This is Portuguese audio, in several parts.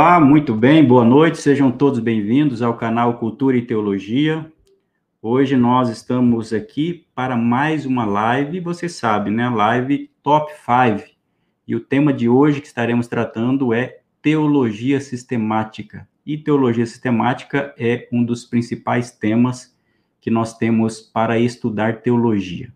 Olá, muito bem, boa noite, sejam todos bem-vindos ao canal Cultura e Teologia. Hoje nós estamos aqui para mais uma live, você sabe, né? Live Top 5. E o tema de hoje que estaremos tratando é teologia sistemática. E teologia sistemática é um dos principais temas que nós temos para estudar teologia.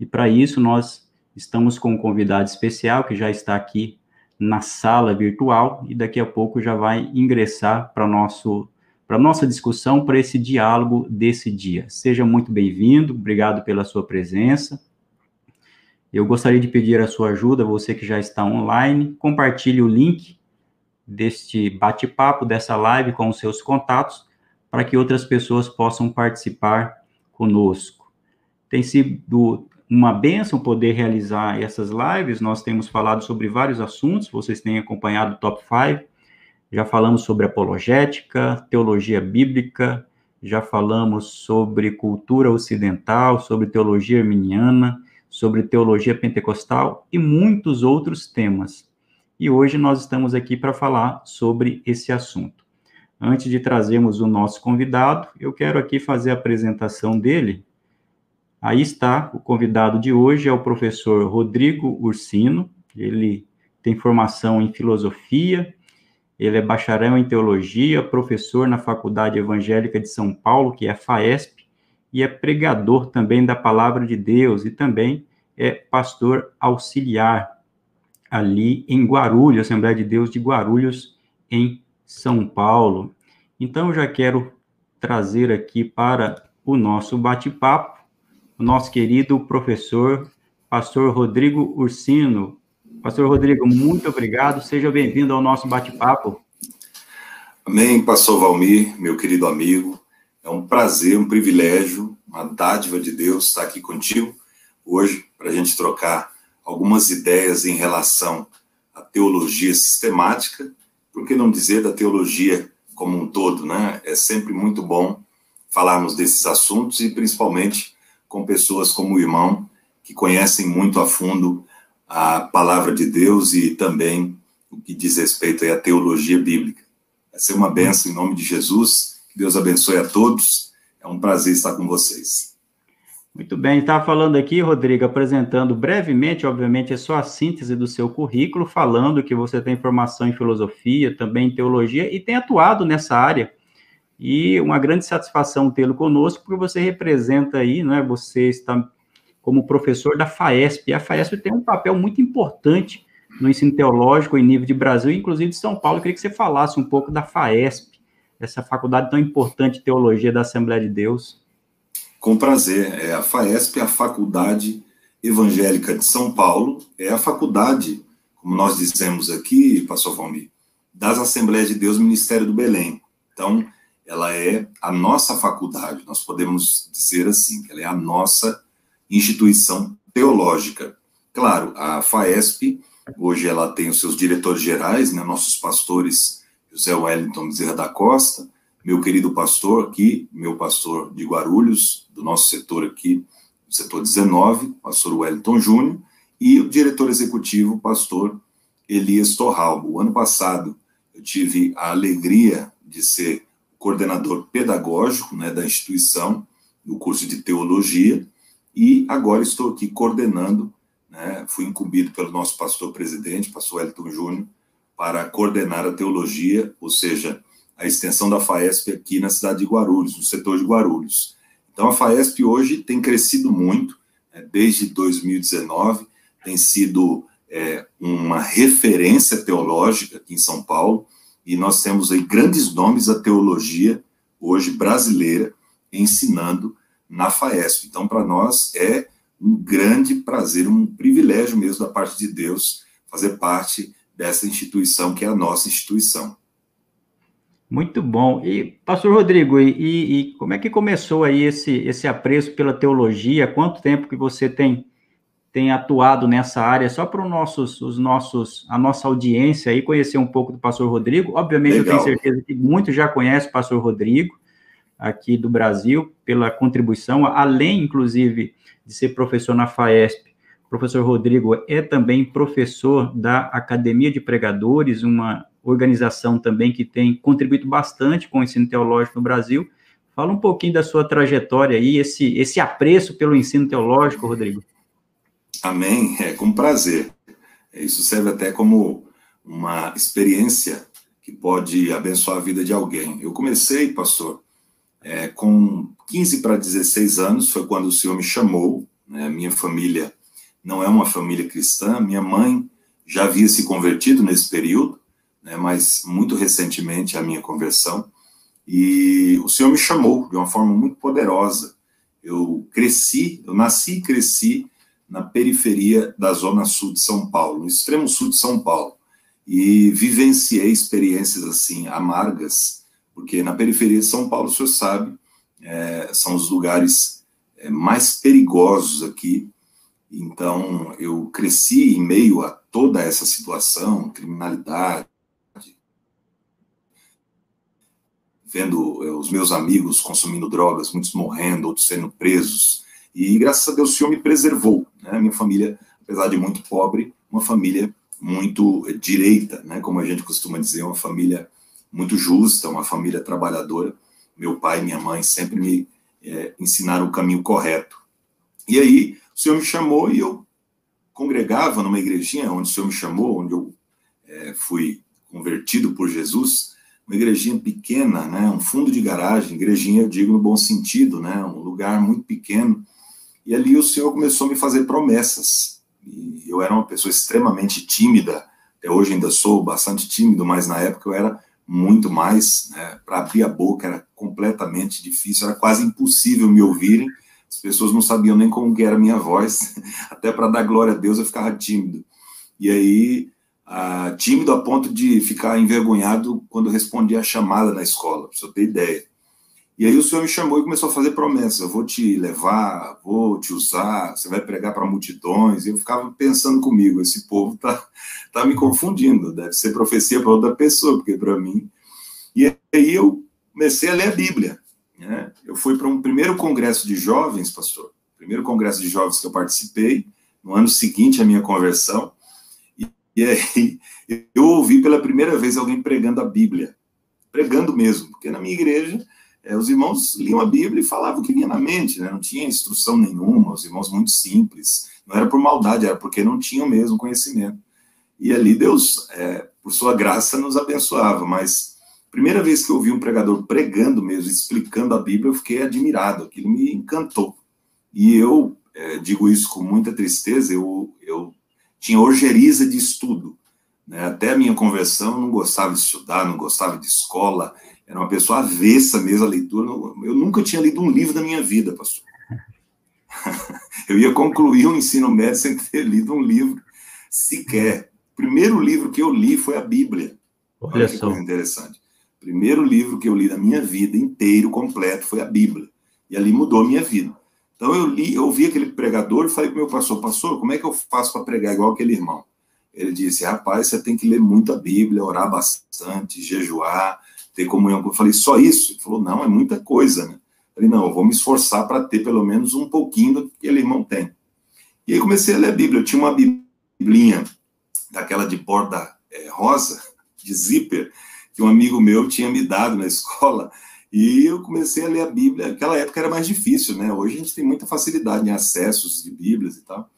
E para isso nós estamos com um convidado especial que já está aqui na sala virtual e daqui a pouco já vai ingressar para nosso para nossa discussão, para esse diálogo desse dia. Seja muito bem-vindo, obrigado pela sua presença. Eu gostaria de pedir a sua ajuda, você que já está online, compartilhe o link deste bate-papo, dessa live com os seus contatos, para que outras pessoas possam participar conosco. Tem sido uma benção poder realizar essas lives. Nós temos falado sobre vários assuntos, vocês têm acompanhado o Top 5. Já falamos sobre apologética, teologia bíblica, já falamos sobre cultura ocidental, sobre teologia arminiana, sobre teologia pentecostal e muitos outros temas. E hoje nós estamos aqui para falar sobre esse assunto. Antes de trazermos o nosso convidado, eu quero aqui fazer a apresentação dele Aí está, o convidado de hoje é o professor Rodrigo Ursino, ele tem formação em filosofia, ele é bacharel em teologia, professor na Faculdade Evangélica de São Paulo, que é a FAESP, e é pregador também da palavra de Deus, e também é pastor auxiliar ali em Guarulhos, Assembleia de Deus de Guarulhos, em São Paulo. Então, eu já quero trazer aqui para o nosso bate-papo o nosso querido professor, pastor Rodrigo Ursino. Pastor Rodrigo, muito obrigado, seja bem-vindo ao nosso bate-papo. Amém, pastor Valmir, meu querido amigo. É um prazer, um privilégio, uma dádiva de Deus estar aqui contigo hoje para a gente trocar algumas ideias em relação à teologia sistemática, por que não dizer da teologia como um todo, né? É sempre muito bom falarmos desses assuntos e principalmente com pessoas como o irmão, que conhecem muito a fundo a palavra de Deus e também o que diz respeito à teologia bíblica. Vai ser uma benção em nome de Jesus. Que Deus abençoe a todos. É um prazer estar com vocês. Muito bem, estava falando aqui, Rodrigo, apresentando brevemente, obviamente, é só a síntese do seu currículo, falando que você tem formação em filosofia, também em teologia, e tem atuado nessa área e uma grande satisfação tê-lo conosco, porque você representa aí, não é? Você está como professor da FAESP, e a FAESP tem um papel muito importante no ensino teológico em nível de Brasil, inclusive de São Paulo. Eu queria que você falasse um pouco da FAESP, essa faculdade tão importante de teologia da Assembleia de Deus. Com prazer. É, a FAESP é a Faculdade Evangélica de São Paulo, é a faculdade, como nós dizemos aqui, pastor Valmir, das Assembleias de Deus Ministério do Belém. Então, ela é a nossa faculdade, nós podemos dizer assim, que ela é a nossa instituição teológica. Claro, a FAESP, hoje ela tem os seus diretores gerais, né, nossos pastores, José Wellington Bezerra da Costa, meu querido pastor aqui, meu pastor de Guarulhos, do nosso setor aqui, setor 19, pastor Wellington Júnior, e o diretor executivo, pastor Elias Torral. O ano passado eu tive a alegria de ser coordenador pedagógico né, da instituição, no curso de teologia, e agora estou aqui coordenando, né, fui incumbido pelo nosso pastor presidente, pastor Elton Júnior, para coordenar a teologia, ou seja, a extensão da FAESP aqui na cidade de Guarulhos, no setor de Guarulhos. Então, a FAESP hoje tem crescido muito, né, desde 2019, tem sido é, uma referência teológica aqui em São Paulo, e nós temos aí grandes nomes da teologia, hoje brasileira, ensinando na FAESP. Então, para nós é um grande prazer, um privilégio mesmo da parte de Deus fazer parte dessa instituição que é a nossa instituição. Muito bom. E, pastor Rodrigo, e, e, como é que começou aí esse, esse apreço pela teologia? Quanto tempo que você tem tem atuado nessa área, só para os nossos, os nossos, a nossa audiência aí conhecer um pouco do pastor Rodrigo. Obviamente, Legal. eu tenho certeza que muitos já conhecem o pastor Rodrigo, aqui do Brasil, pela contribuição, além, inclusive, de ser professor na FAESP. O professor Rodrigo é também professor da Academia de Pregadores, uma organização também que tem contribuído bastante com o ensino teológico no Brasil. Fala um pouquinho da sua trajetória aí, esse, esse apreço pelo ensino teológico, Rodrigo. Amém, é com prazer. Isso serve até como uma experiência que pode abençoar a vida de alguém. Eu comecei, pastor, é, com 15 para 16 anos, foi quando o Senhor me chamou. Né? Minha família não é uma família cristã, minha mãe já havia se convertido nesse período, né? mas muito recentemente a minha conversão. E o Senhor me chamou de uma forma muito poderosa. Eu cresci, eu nasci e cresci na periferia da zona sul de São Paulo, no extremo sul de São Paulo, e vivenciei experiências assim amargas, porque na periferia de São Paulo, o senhor sabe, é, são os lugares é, mais perigosos aqui. Então, eu cresci em meio a toda essa situação, criminalidade, vendo é, os meus amigos consumindo drogas, muitos morrendo, outros sendo presos, e graças a Deus o Senhor me preservou. Né? Minha família, apesar de muito pobre, uma família muito direita, né? como a gente costuma dizer, uma família muito justa, uma família trabalhadora. Meu pai e minha mãe sempre me é, ensinaram o caminho correto. E aí o Senhor me chamou e eu congregava numa igrejinha onde o Senhor me chamou, onde eu é, fui convertido por Jesus, uma igrejinha pequena, né, um fundo de garagem, igrejinha eu digo no bom sentido, né, um lugar muito pequeno, e ali o Senhor começou a me fazer promessas. E eu era uma pessoa extremamente tímida, até hoje ainda sou bastante tímido, mas na época eu era muito mais. Né? Para abrir a boca era completamente difícil, era quase impossível me ouvirem. As pessoas não sabiam nem como que era a minha voz. Até para dar glória a Deus eu ficava tímido. E aí, ah, tímido a ponto de ficar envergonhado quando respondia a chamada na escola, para você ter ideia. E aí o Senhor me chamou e começou a fazer promessas. Vou te levar, vou te usar, você vai pregar para multidões. E eu ficava pensando comigo, esse povo tá, tá me confundindo. Deve ser profecia para outra pessoa, porque para mim. E aí eu comecei a ler a Bíblia. Né? Eu fui para um primeiro congresso de jovens, pastor. Primeiro congresso de jovens que eu participei, no ano seguinte à minha conversão. E, e aí eu ouvi pela primeira vez alguém pregando a Bíblia. Pregando mesmo, porque na minha igreja é, os irmãos liam a Bíblia e falavam o que vinha na mente, né? não tinha instrução nenhuma, os irmãos muito simples, não era por maldade, era porque não tinham mesmo conhecimento. E ali Deus, é, por sua graça, nos abençoava, mas primeira vez que eu ouvi um pregador pregando mesmo, explicando a Bíblia, eu fiquei admirado, aquilo me encantou. E eu é, digo isso com muita tristeza, eu, eu tinha ojeriza de estudo, né? até a minha conversão, não gostava de estudar, não gostava de escola, era uma pessoa avessa mesmo à leitura. Eu nunca tinha lido um livro da minha vida, pastor. Eu ia concluir o ensino médio sem ter lido um livro sequer. O primeiro livro que eu li foi a Bíblia. Olha, Olha que só. coisa interessante. O primeiro livro que eu li da minha vida inteiro, completo, foi a Bíblia. E ali mudou a minha vida. Então eu li, eu ouvi aquele pregador e falei para o meu pastor, pastor, como é que eu faço para pregar igual aquele irmão? Ele disse, rapaz, você tem que ler muito a Bíblia, orar bastante, jejuar, ter comunhão. Eu falei, só isso? Ele falou, não, é muita coisa, né? Eu falei, não, eu vou me esforçar para ter pelo menos um pouquinho do que aquele irmão tem. E aí comecei a ler a Bíblia. Eu tinha uma biblinha daquela de borda é, rosa, de zíper, que um amigo meu tinha me dado na escola, e eu comecei a ler a Bíblia. Naquela época era mais difícil, né? Hoje a gente tem muita facilidade em acessos de Bíblias e tal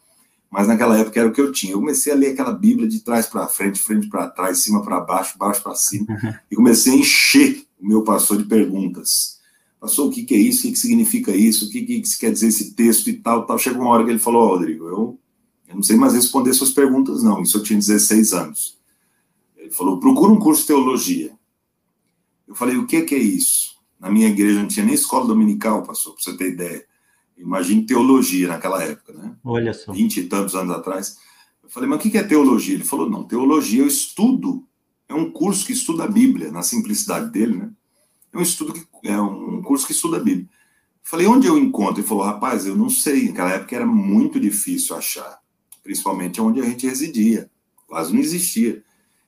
mas naquela época era o que eu tinha. Eu comecei a ler aquela Bíblia de trás para frente, frente para trás, cima para baixo, baixo para cima, e comecei a encher o meu pastor de perguntas. Pastor, o que, que é isso? O que, que significa isso? O que, que quer dizer esse texto e tal, tal? Chegou uma hora que ele falou, oh, Rodrigo, eu, eu não sei mais responder suas perguntas, não. Isso eu tinha 16 anos. Ele falou, procura um curso de teologia. Eu falei, o que, que é isso? Na minha igreja não tinha nem escola dominical, pastor, para você ter ideia. Imagine teologia naquela época, né? Olha só. Vinte e tantos anos atrás. Eu falei, mas o que é teologia? Ele falou, não, teologia é o estudo, é um curso que estuda a Bíblia, na simplicidade dele, né? É um estudo que é um curso que estuda a Bíblia. Eu falei, onde eu encontro? Ele falou, rapaz, eu não sei. Naquela época era muito difícil achar, principalmente onde a gente residia, quase não existia.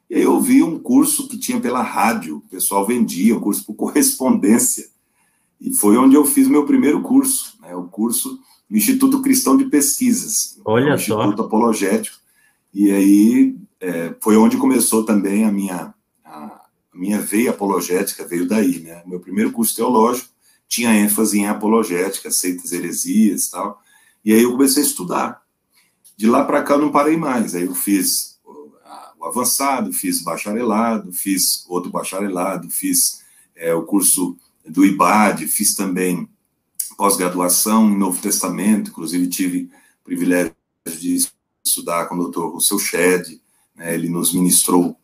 E aí eu vi um curso que tinha pela rádio, o pessoal vendia, um curso por correspondência. E foi onde eu fiz meu primeiro curso, né, o curso do Instituto Cristão de Pesquisas, Olha um só. Instituto Apologético. E aí é, foi onde começou também a minha, a, minha veia apologética veio daí, né? Meu primeiro curso teológico tinha ênfase em apologética, seitas heresias e tal. E aí eu comecei a estudar. De lá para cá eu não parei mais. Aí eu fiz o avançado, fiz bacharelado, fiz outro bacharelado, fiz é, o curso do IBAD, fiz também pós-graduação em Novo Testamento, inclusive tive o privilégio de estudar com o doutor Russell Shedd, né, ele nos ministrou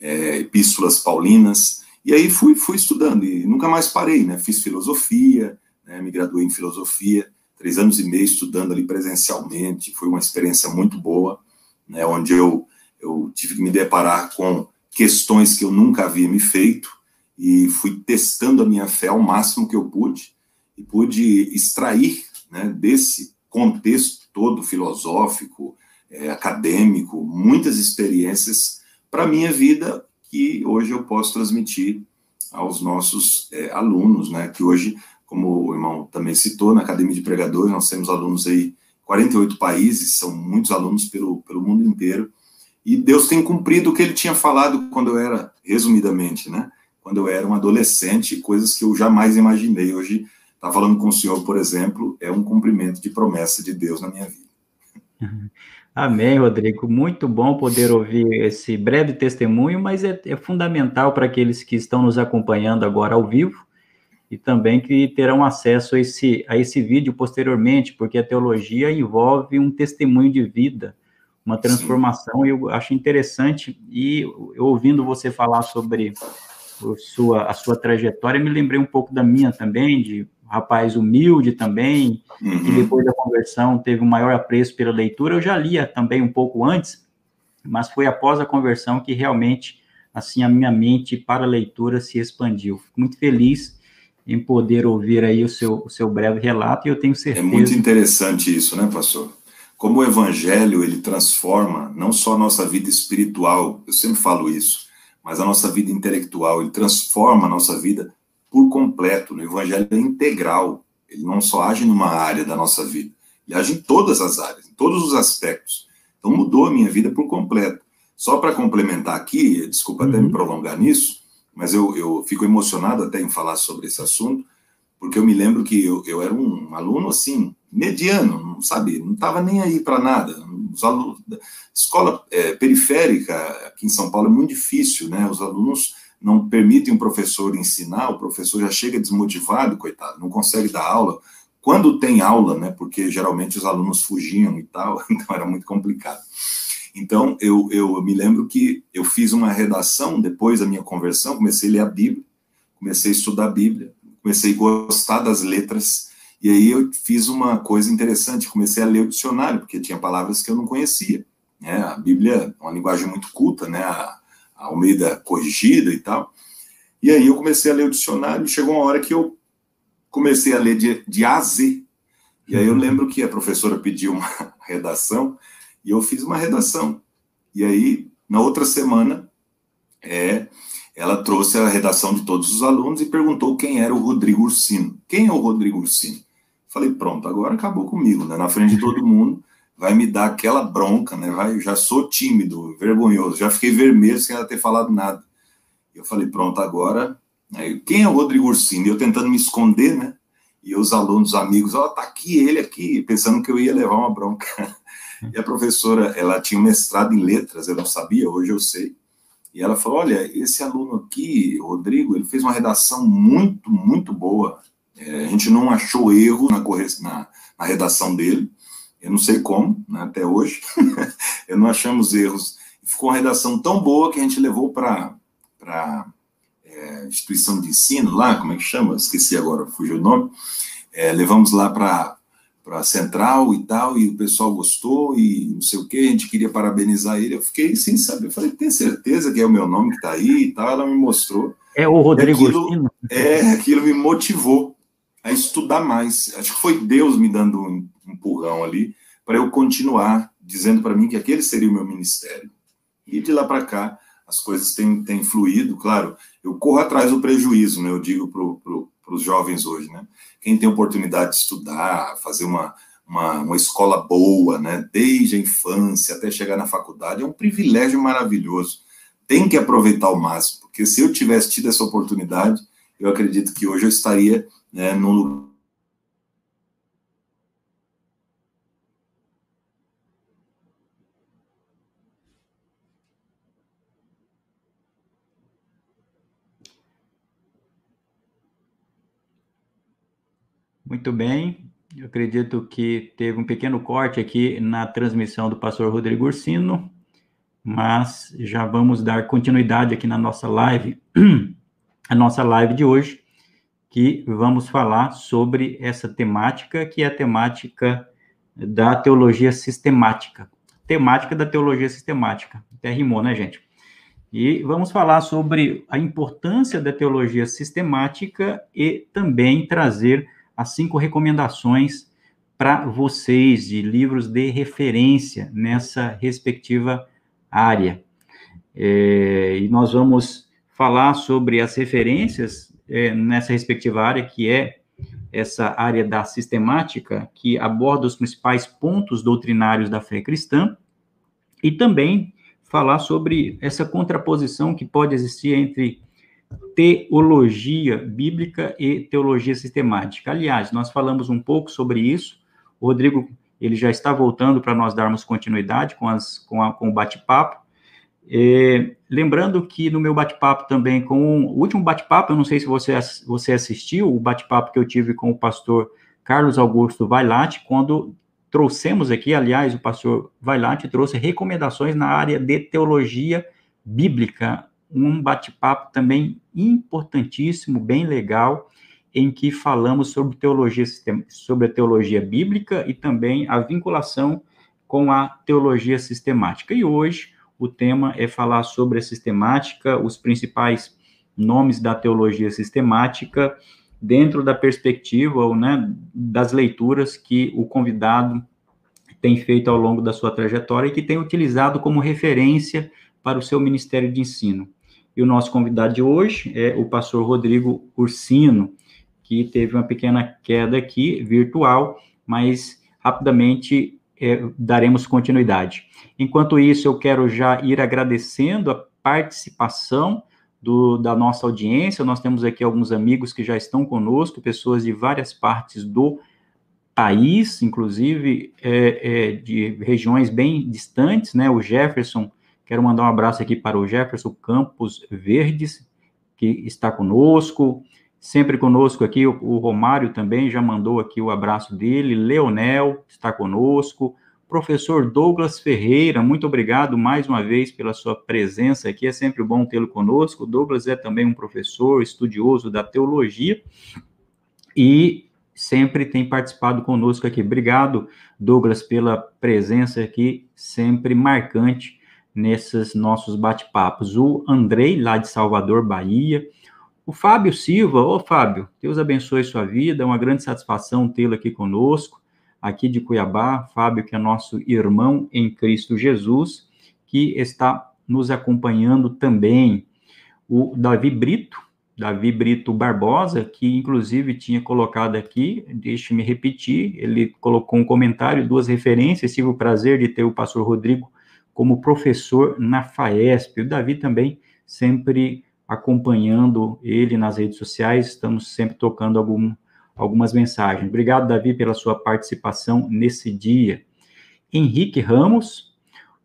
é, epístolas paulinas, e aí fui, fui estudando, e nunca mais parei, né, fiz filosofia, né, me graduei em filosofia, três anos e meio estudando ali presencialmente, foi uma experiência muito boa, né, onde eu, eu tive que me deparar com questões que eu nunca havia me feito, e fui testando a minha fé ao máximo que eu pude, e pude extrair né, desse contexto todo filosófico, é, acadêmico, muitas experiências para a minha vida que hoje eu posso transmitir aos nossos é, alunos, né? Que hoje, como o irmão também citou, na Academia de Pregadores, nós temos alunos aí, 48 países, são muitos alunos pelo, pelo mundo inteiro, e Deus tem cumprido o que ele tinha falado quando eu era, resumidamente, né? Quando eu era um adolescente, coisas que eu jamais imaginei. Hoje, estar tá falando com o senhor, por exemplo, é um cumprimento de promessa de Deus na minha vida. Amém, Rodrigo. Muito bom poder ouvir esse breve testemunho, mas é, é, fundamental para aqueles que estão nos acompanhando agora ao vivo e também que terão acesso a esse, a esse vídeo posteriormente, porque a teologia envolve um testemunho de vida, uma transformação, e eu acho interessante, e ouvindo você falar sobre sua, a sua trajetória, me lembrei um pouco da minha também, de rapaz humilde também, uhum. e depois da conversão teve um maior apreço pela leitura. Eu já lia também um pouco antes, mas foi após a conversão que realmente, assim, a minha mente para a leitura se expandiu. Fico muito feliz em poder ouvir aí o seu, o seu breve relato, e eu tenho certeza... É muito interessante isso, né, pastor? Como o evangelho, ele transforma não só a nossa vida espiritual, eu sempre falo isso, mas a nossa vida intelectual, ele transforma a nossa vida por completo. No Evangelho é integral. Ele não só age numa área da nossa vida, ele age em todas as áreas, em todos os aspectos. Então mudou a minha vida por completo. Só para complementar aqui, desculpa até me uhum. prolongar nisso, mas eu, eu fico emocionado até em falar sobre esse assunto, porque eu me lembro que eu, eu era um aluno assim, mediano, não sabe, não estava nem aí para nada. Os alunos, escola é, periférica aqui em São Paulo é muito difícil, né? Os alunos não permitem um professor ensinar, o professor já chega desmotivado, coitado, não consegue dar aula. Quando tem aula, né, porque geralmente os alunos fugiam e tal, então era muito complicado. Então, eu, eu me lembro que eu fiz uma redação depois da minha conversão, comecei a ler a Bíblia, comecei a estudar a Bíblia, comecei a gostar das letras, e aí eu fiz uma coisa interessante, comecei a ler o dicionário, porque tinha palavras que eu não conhecia. Né? A Bíblia é uma linguagem muito culta, né? A, Almeida corrigida e tal. E aí eu comecei a ler o dicionário e chegou uma hora que eu comecei a ler de, de A a Z. E aí eu uhum. lembro que a professora pediu uma redação e eu fiz uma redação. E aí, na outra semana, é, ela trouxe a redação de todos os alunos e perguntou quem era o Rodrigo Ursino. Quem é o Rodrigo Ursino? Falei, pronto, agora acabou comigo, né? Na frente de todo mundo vai me dar aquela bronca, né? Vai, já sou tímido, vergonhoso, já fiquei vermelho sem ela ter falado nada. Eu falei, pronto, agora. Né? Quem é o Rodrigo Ursini? Eu tentando me esconder, né? E os alunos, amigos, ó, oh, tá aqui ele aqui, pensando que eu ia levar uma bronca. E a professora, ela tinha um mestrado em letras, eu não sabia, hoje eu sei. E ela falou: Olha, esse aluno aqui, Rodrigo, ele fez uma redação muito, muito boa. É, a gente não achou erro na, na, na redação dele. Eu não sei como, né, até hoje, eu não achamos erros. Ficou uma redação tão boa que a gente levou para a é, instituição de ensino lá, como é que chama? Esqueci agora, fugiu o nome. É, levamos lá para para a central e tal, e o pessoal gostou, e não sei o que, a gente queria parabenizar ele. Eu fiquei sem saber, eu falei, tem certeza que é o meu nome que está aí e tal? Ela me mostrou. É o Rodrigo aquilo, É, aquilo me motivou a estudar mais. Acho que foi Deus me dando um empurrão ali para eu continuar dizendo para mim que aquele seria o meu ministério. E de lá para cá as coisas têm, têm fluído, claro. Eu corro atrás do prejuízo, né? Eu digo para pro, os jovens hoje, né? Quem tem oportunidade de estudar, fazer uma, uma, uma, escola boa, né? Desde a infância até chegar na faculdade, é um privilégio maravilhoso. tem que aproveitar ao máximo, porque se eu tivesse tido essa oportunidade, eu acredito que hoje eu estaria né, lugar Muito bem. Eu acredito que teve um pequeno corte aqui na transmissão do pastor Rodrigo Ursino, mas já vamos dar continuidade aqui na nossa live, a nossa live de hoje, que vamos falar sobre essa temática, que é a temática da teologia sistemática. Temática da teologia sistemática. Até rimou, né, gente? E vamos falar sobre a importância da teologia sistemática e também trazer as cinco recomendações para vocês de livros de referência nessa respectiva área. É, e nós vamos falar sobre as referências é, nessa respectiva área, que é essa área da sistemática, que aborda os principais pontos doutrinários da fé cristã, e também falar sobre essa contraposição que pode existir entre teologia bíblica e teologia sistemática. Aliás, nós falamos um pouco sobre isso. O Rodrigo, ele já está voltando para nós darmos continuidade com, as, com, a, com o bate-papo. Lembrando que no meu bate-papo também, com o último bate-papo, eu não sei se você, você assistiu, o bate-papo que eu tive com o pastor Carlos Augusto Vailate, quando trouxemos aqui, aliás, o pastor Vailate trouxe recomendações na área de teologia bíblica um bate-papo também importantíssimo, bem legal, em que falamos sobre teologia sobre a teologia bíblica e também a vinculação com a teologia sistemática. E hoje o tema é falar sobre a sistemática, os principais nomes da teologia sistemática dentro da perspectiva ou, né, das leituras que o convidado tem feito ao longo da sua trajetória e que tem utilizado como referência para o seu ministério de ensino. E o nosso convidado de hoje é o pastor Rodrigo Ursino, que teve uma pequena queda aqui, virtual, mas rapidamente é, daremos continuidade. Enquanto isso, eu quero já ir agradecendo a participação do, da nossa audiência. Nós temos aqui alguns amigos que já estão conosco, pessoas de várias partes do país, inclusive é, é, de regiões bem distantes, né? O Jefferson Quero mandar um abraço aqui para o Jefferson Campos Verdes, que está conosco, sempre conosco aqui, o, Romário também já mandou aqui o abraço dele, Leonel está conosco, professor Douglas Ferreira, muito obrigado mais uma vez pela sua presença aqui, é sempre bom tê-lo conosco. O Douglas é também um professor estudioso da teologia e sempre tem participado conosco aqui. Obrigado, Douglas, pela presença aqui, sempre marcante nesses nossos bate-papos. O Andrei, lá de Salvador, Bahia. O Fábio Silva, ô Fábio, Deus abençoe sua vida, é uma grande satisfação tê-lo aqui conosco, aqui de Cuiabá, Fábio, que é nosso irmão em Cristo Jesus, que está nos acompanhando também. O Davi Brito, Davi Brito Barbosa, que inclusive tinha colocado aqui, deixe-me repetir, ele colocou um comentário, duas referências, tive o prazer de ter o pastor Rodrigo como professor na FAESP. O Davi também sempre acompanhando ele nas redes sociais, estamos sempre tocando algum, algumas mensagens. Obrigado, Davi, pela sua participação nesse dia. Henrique Ramos,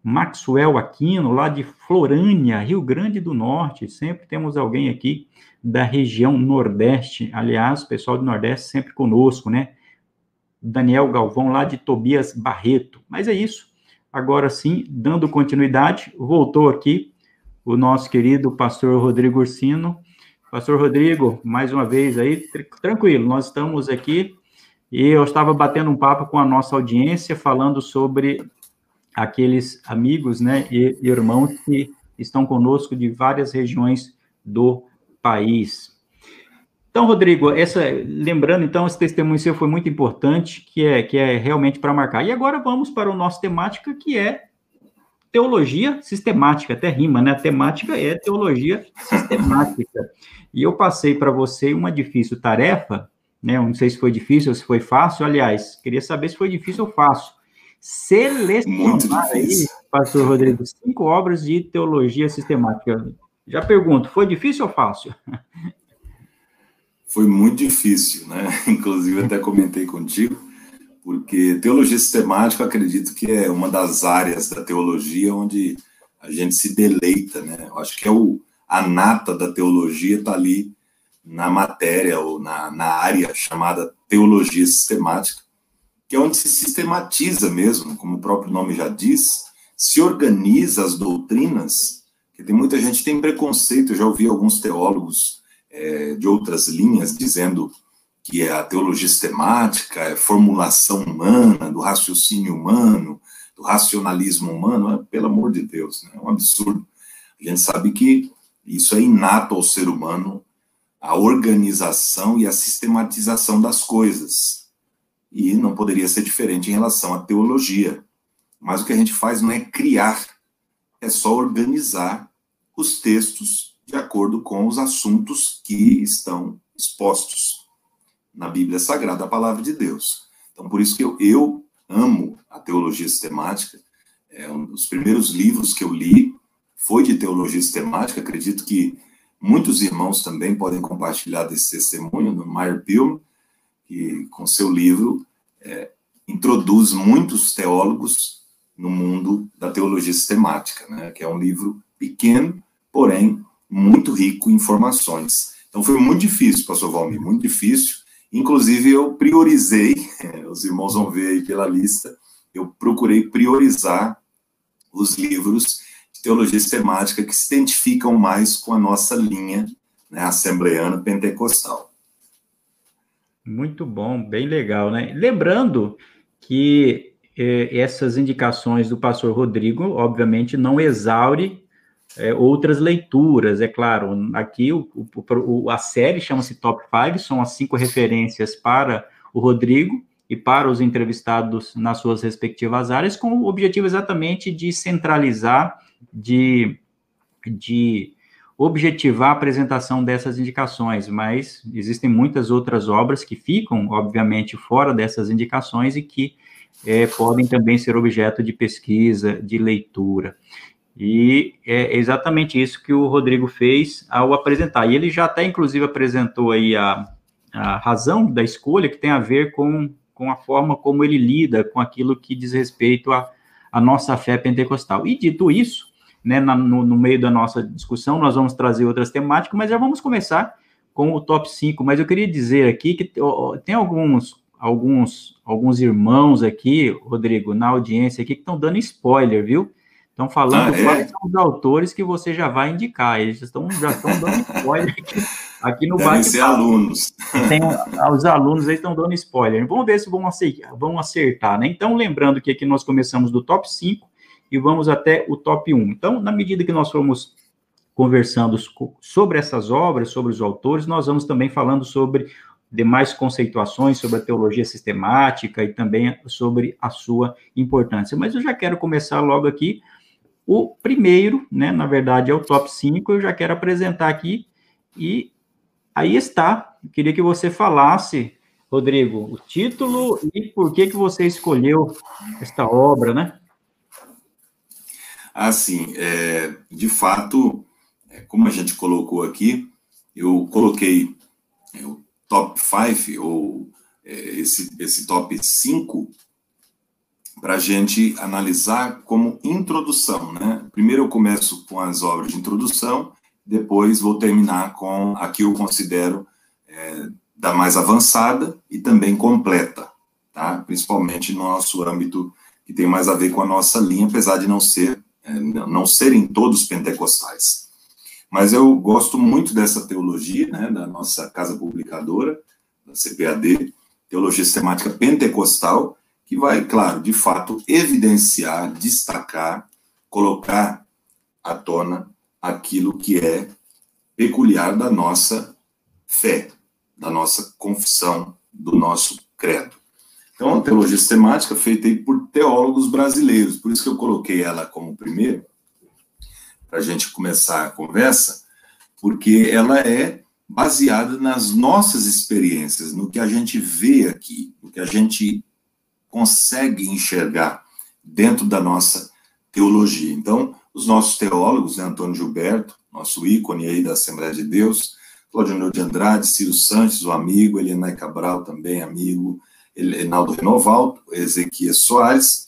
Maxwell Aquino, lá de Florânia, Rio Grande do Norte, sempre temos alguém aqui da região Nordeste, aliás, o pessoal do Nordeste sempre conosco, né? Daniel Galvão, lá de Tobias Barreto. Mas é isso. Agora sim, dando continuidade, voltou aqui o nosso querido pastor Rodrigo Ursino. Pastor Rodrigo, mais uma vez aí, tranquilo, nós estamos aqui e eu estava batendo um papo com a nossa audiência, falando sobre aqueles amigos, né, e irmãos que estão conosco de várias regiões do país. Então, Rodrigo, essa, lembrando, então, esse testemunho seu foi muito importante, que é, que é realmente para marcar. E agora vamos para o nosso temática, que é teologia sistemática, até rima, né? A temática é teologia sistemática. E eu passei para você uma difícil tarefa, né? Eu não sei se foi difícil ou se foi fácil, aliás, queria saber se foi difícil ou fácil. selecionar aí, pastor Rodrigo, cinco obras de teologia sistemática. Já pergunto, foi difícil ou fácil? Foi muito difícil, né? Inclusive, até comentei contigo, porque teologia sistemática, acredito que é uma das áreas da teologia onde a gente se deleita, né? Eu acho que é o, a nata da teologia está ali na matéria ou na, na área chamada teologia sistemática, que é onde se sistematiza mesmo, como o próprio nome já diz, se organiza as doutrinas, que tem muita gente tem preconceito, eu já ouvi alguns teólogos é, de outras linhas dizendo que é a teologia sistemática, é formulação humana, do raciocínio humano, do racionalismo humano, é, pelo amor de Deus, né, é um absurdo. A gente sabe que isso é inato ao ser humano, a organização e a sistematização das coisas. E não poderia ser diferente em relação à teologia. Mas o que a gente faz não é criar, é só organizar os textos de acordo com os assuntos que estão expostos na Bíblia Sagrada, a palavra de Deus. Então, por isso que eu, eu amo a teologia sistemática. É um dos primeiros livros que eu li foi de teologia sistemática. Acredito que Muitos irmãos também podem compartilhar desse testemunho do Meyer Pilm, que com seu livro é, introduz muitos teólogos no mundo da teologia sistemática, né, que é um livro pequeno, porém muito rico em informações. Então foi muito difícil, pastor Valmir, muito difícil. Inclusive eu priorizei, os irmãos vão ver aí pela lista, eu procurei priorizar os livros teologia sistemática que se identificam mais com a nossa linha né, assembleana pentecostal. Muito bom, bem legal, né? Lembrando que eh, essas indicações do pastor Rodrigo, obviamente, não exaure eh, outras leituras, é claro. Aqui o, o, a série chama-se Top 5, são as cinco referências para o Rodrigo e para os entrevistados nas suas respectivas áreas, com o objetivo exatamente de centralizar de, de objetivar a apresentação dessas indicações, mas existem muitas outras obras que ficam, obviamente, fora dessas indicações e que é, podem também ser objeto de pesquisa, de leitura. E é exatamente isso que o Rodrigo fez ao apresentar. E ele já até, inclusive, apresentou aí a, a razão da escolha, que tem a ver com, com a forma como ele lida com aquilo que diz respeito à, nossa fé pentecostal. E dito isso, né, na, no, no, meio da nossa discussão, nós vamos trazer outras temáticas, mas já vamos começar com o top 5. Mas eu queria dizer aqui que tem alguns, alguns, alguns irmãos aqui, Rodrigo, na audiência aqui, que estão dando spoiler, viu? Estão falando ah, é? quais são os autores que você já vai indicar. Eles estão, já estão dando spoiler aqui, aqui no bate ser alunos. Tem, os alunos estão dando spoiler. Vamos ver se vão acertar, vão acertar, né? Então, lembrando que aqui nós começamos do top 5, e vamos até o top 1. Então, na medida que nós formos conversando sobre essas obras, sobre os autores, nós vamos também falando sobre demais conceituações sobre a teologia sistemática e também sobre a sua importância. Mas eu já quero começar logo aqui. O primeiro, né, na verdade, é o top 5, eu já quero apresentar aqui e aí está. Eu queria que você falasse, Rodrigo, o título e por que que você escolheu esta obra, né? Assim, é, de fato, é, como a gente colocou aqui, eu coloquei é, o top 5, ou é, esse, esse top 5, para a gente analisar como introdução, né? Primeiro eu começo com as obras de introdução, depois vou terminar com a que eu considero é, da mais avançada e também completa, tá? Principalmente no nosso âmbito que tem mais a ver com a nossa linha, apesar de não ser é, não serem todos pentecostais. Mas eu gosto muito dessa teologia, né, da nossa casa publicadora, da CPAD, Teologia Sistemática Pentecostal, que vai, claro, de fato, evidenciar, destacar, colocar à tona aquilo que é peculiar da nossa fé, da nossa confissão, do nosso credo. Então, é uma teologia sistemática feita aí por teólogos brasileiros, por isso que eu coloquei ela como primeiro, para a gente começar a conversa, porque ela é baseada nas nossas experiências, no que a gente vê aqui, no que a gente consegue enxergar. dentro da nossa teologia. Então, os nossos teólogos, né, Antônio Gilberto, nosso ícone aí da Assembleia de Deus, Claudio de Andrade, Ciro Santos, o amigo, Elianai Cabral também, amigo, Reinaldo Renoval, Ezequias Soares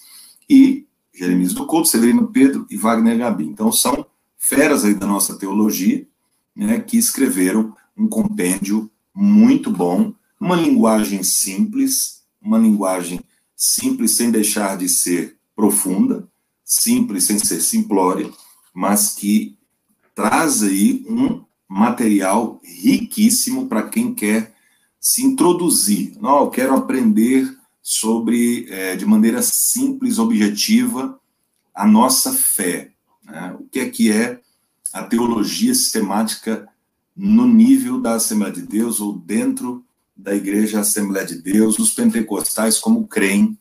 e Jeremias do Couto, Severino Pedro e Wagner Gabi. Então, são feras aí da nossa teologia, né, que escreveram um compêndio muito bom, uma linguagem simples, uma linguagem simples sem deixar de ser profunda, simples sem ser simplória, mas que traz aí um material riquíssimo para quem quer se introduzir. Não, eu quero aprender sobre, é, de maneira simples, objetiva, a nossa fé. Né? O que é que é a teologia sistemática no nível da Assembleia de Deus ou dentro da Igreja Assembleia de Deus, os pentecostais como creem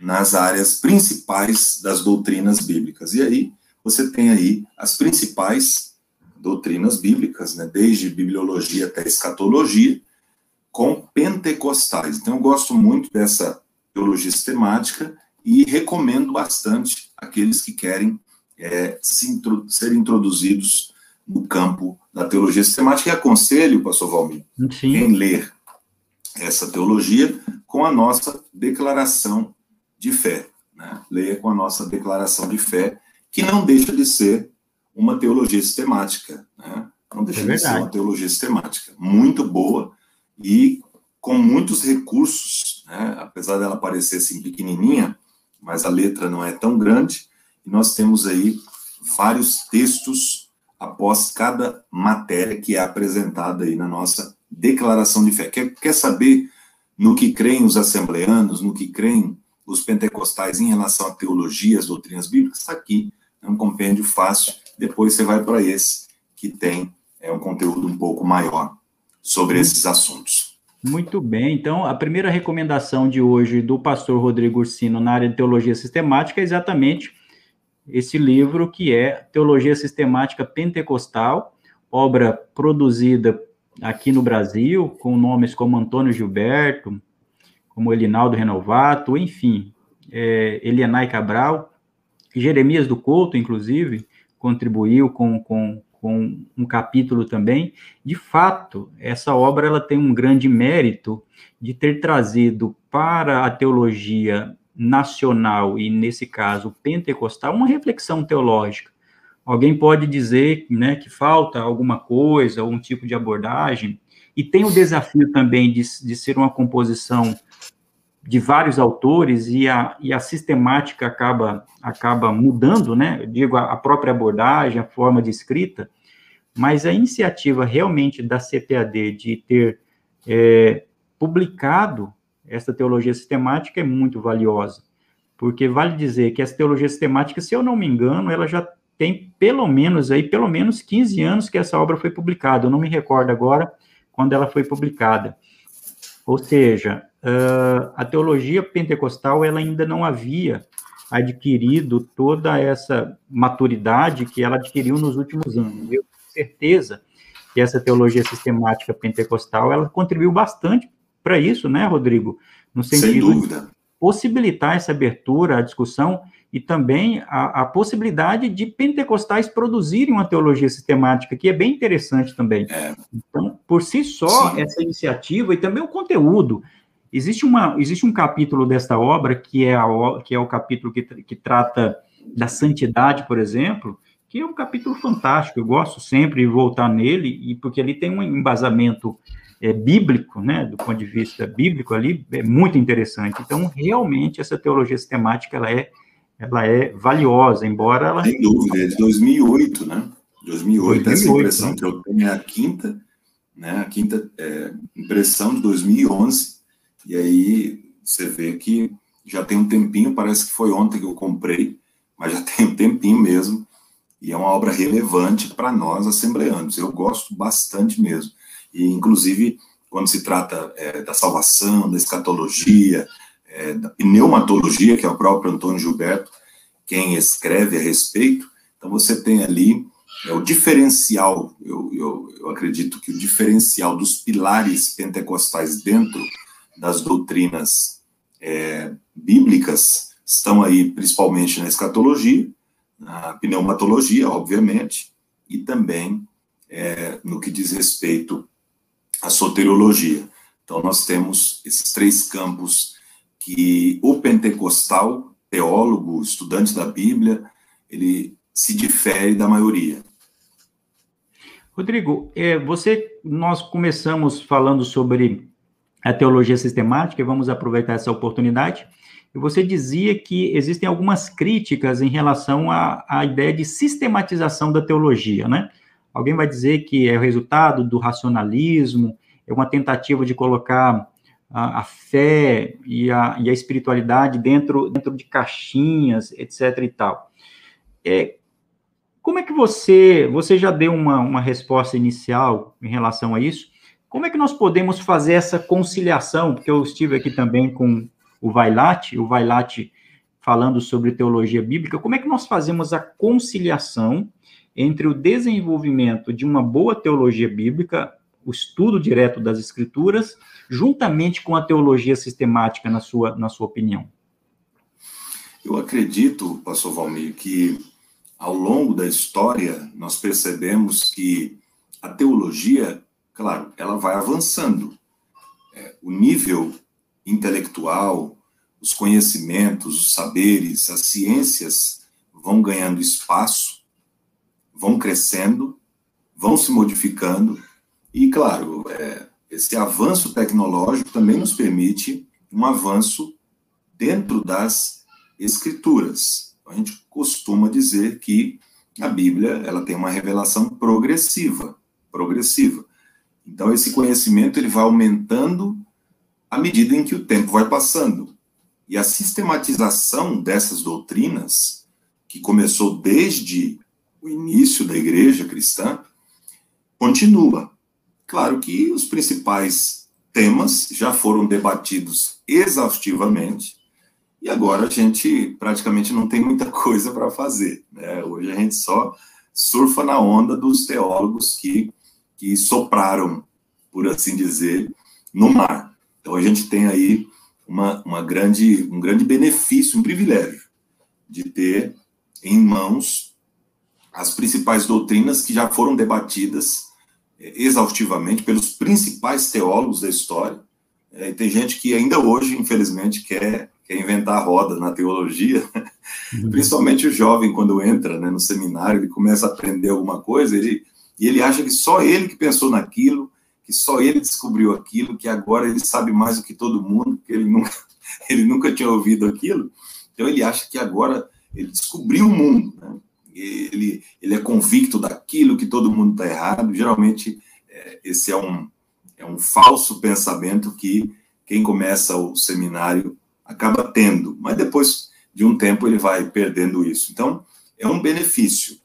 nas áreas principais das doutrinas bíblicas. E aí você tem aí as principais doutrinas bíblicas, né, desde bibliologia até escatologia, com pentecostais. Então eu gosto muito dessa teologia sistemática e recomendo bastante aqueles que querem é, se, ser introduzidos no campo da teologia sistemática e aconselho, pastor Valmir, Sim. em ler essa teologia com a nossa declaração de fé. Né? Leia com a nossa declaração de fé, que não deixa de ser uma teologia sistemática. Né? Não deixa é de ser uma teologia sistemática. Muito boa e com muitos recursos, né? apesar dela parecer assim pequenininha, mas a letra não é tão grande, e nós temos aí vários textos após cada matéria que é apresentada aí na nossa declaração de fé. Quer, quer saber no que creem os assembleanos, no que creem os pentecostais em relação à teologia, as doutrinas bíblicas, está aqui. É um compêndio fácil. Depois você vai para esse, que tem é, um conteúdo um pouco maior sobre esses assuntos. Muito bem. Então, a primeira recomendação de hoje do pastor Rodrigo Ursino na área de teologia sistemática é exatamente esse livro que é Teologia Sistemática Pentecostal, obra produzida aqui no Brasil, com nomes como Antônio Gilberto, como Elinaldo Renovato, enfim, é, Elianai Cabral, Jeremias do Couto, inclusive, contribuiu com, com, com um capítulo também. De fato, essa obra ela tem um grande mérito de ter trazido para a teologia nacional e, nesse caso, pentecostal, uma reflexão teológica. Alguém pode dizer né, que falta alguma coisa, ou um tipo de abordagem, e tem o desafio também de, de ser uma composição de vários autores e a, e a sistemática acaba, acaba mudando, né? Eu digo, a, a própria abordagem, a forma de escrita, mas a iniciativa realmente da CPAD de ter é, publicado essa teologia sistemática é muito valiosa, porque vale dizer que essa teologia sistemática, se eu não me engano, ela já tem pelo menos aí, pelo menos 15 anos que essa obra foi publicada, eu não me recordo agora quando ela foi publicada. Ou seja, uh, a teologia pentecostal ela ainda não havia adquirido toda essa maturidade que ela adquiriu nos últimos anos. Eu tenho certeza que essa teologia sistemática pentecostal ela contribuiu bastante para isso, né, Rodrigo? No sentido de possibilitar essa abertura à discussão e também a, a, possibilidade de pentecostais produzirem uma teologia sistemática, que é bem interessante também. É. Então, por si só, Sim. essa iniciativa e também o conteúdo, Existe, uma, existe um capítulo desta obra, que é, a, que é o capítulo que, que trata da santidade, por exemplo, que é um capítulo fantástico, eu gosto sempre de voltar nele, e porque ali tem um embasamento é, bíblico, né, do ponto de vista bíblico ali, é muito interessante. Então, realmente, essa teologia sistemática, ela é, ela é valiosa, embora ela... Sem dúvida, é de 2008, né? 2008, 2008 essa impressão né? que eu tenho é a quinta, né, a quinta é, impressão de 2011, e aí você vê que já tem um tempinho, parece que foi ontem que eu comprei, mas já tem um tempinho mesmo. E é uma obra relevante para nós, assembleanos. Eu gosto bastante mesmo. E, inclusive, quando se trata é, da salvação, da escatologia, é, da pneumatologia, que é o próprio Antônio Gilberto, quem escreve a respeito, então você tem ali é, o diferencial, eu, eu, eu acredito que o diferencial dos pilares pentecostais dentro das doutrinas é, bíblicas estão aí principalmente na escatologia, na pneumatologia, obviamente, e também é, no que diz respeito à soteriologia. Então, nós temos esses três campos que o pentecostal, teólogo, estudante da Bíblia, ele se difere da maioria. Rodrigo, é, você, nós começamos falando sobre a teologia sistemática, e vamos aproveitar essa oportunidade. Você dizia que existem algumas críticas em relação à, à ideia de sistematização da teologia, né? Alguém vai dizer que é o resultado do racionalismo, é uma tentativa de colocar a, a fé e a, e a, espiritualidade dentro, dentro de caixinhas, etc. e tal. É, como é que você, você já deu uma, uma resposta inicial em relação a isso? Como é que nós podemos fazer essa conciliação? Porque eu estive aqui também com o Vailate, o Vailate falando sobre teologia bíblica. Como é que nós fazemos a conciliação entre o desenvolvimento de uma boa teologia bíblica, o estudo direto das escrituras, juntamente com a teologia sistemática, na sua, na sua opinião? Eu acredito, pastor Valmir, que ao longo da história, nós percebemos que a teologia, claro, ela vai avançando. É, o nível intelectual, os conhecimentos, os saberes, as ciências vão ganhando espaço, vão crescendo, vão se modificando, e, claro, é, esse avanço tecnológico também nos permite um avanço dentro das escrituras a gente costuma dizer que a Bíblia ela tem uma revelação progressiva, progressiva. Então esse conhecimento ele vai aumentando à medida em que o tempo vai passando. E a sistematização dessas doutrinas, que começou desde o início da igreja cristã, continua. Claro que os principais temas já foram debatidos exaustivamente, e agora a gente praticamente não tem muita coisa para fazer. Né? Hoje a gente só surfa na onda dos teólogos que, que sopraram, por assim dizer, no mar. Então a gente tem aí uma, uma grande, um grande benefício, um privilégio de ter em mãos as principais doutrinas que já foram debatidas exaustivamente pelos principais teólogos da história. É, e tem gente que ainda hoje, infelizmente, quer quer inventar a roda na teologia, uhum. principalmente o jovem, quando entra né, no seminário, ele começa a aprender alguma coisa, ele, e ele acha que só ele que pensou naquilo, que só ele descobriu aquilo, que agora ele sabe mais do que todo mundo, que ele nunca, ele nunca tinha ouvido aquilo. Então ele acha que agora ele descobriu o mundo, né? Ele, ele é convicto daquilo, que todo mundo está errado. Geralmente, é, esse é um, é um falso pensamento que quem começa o seminário acaba tendo, mas depois de um tempo ele vai perdendo isso. Então, é um benefício.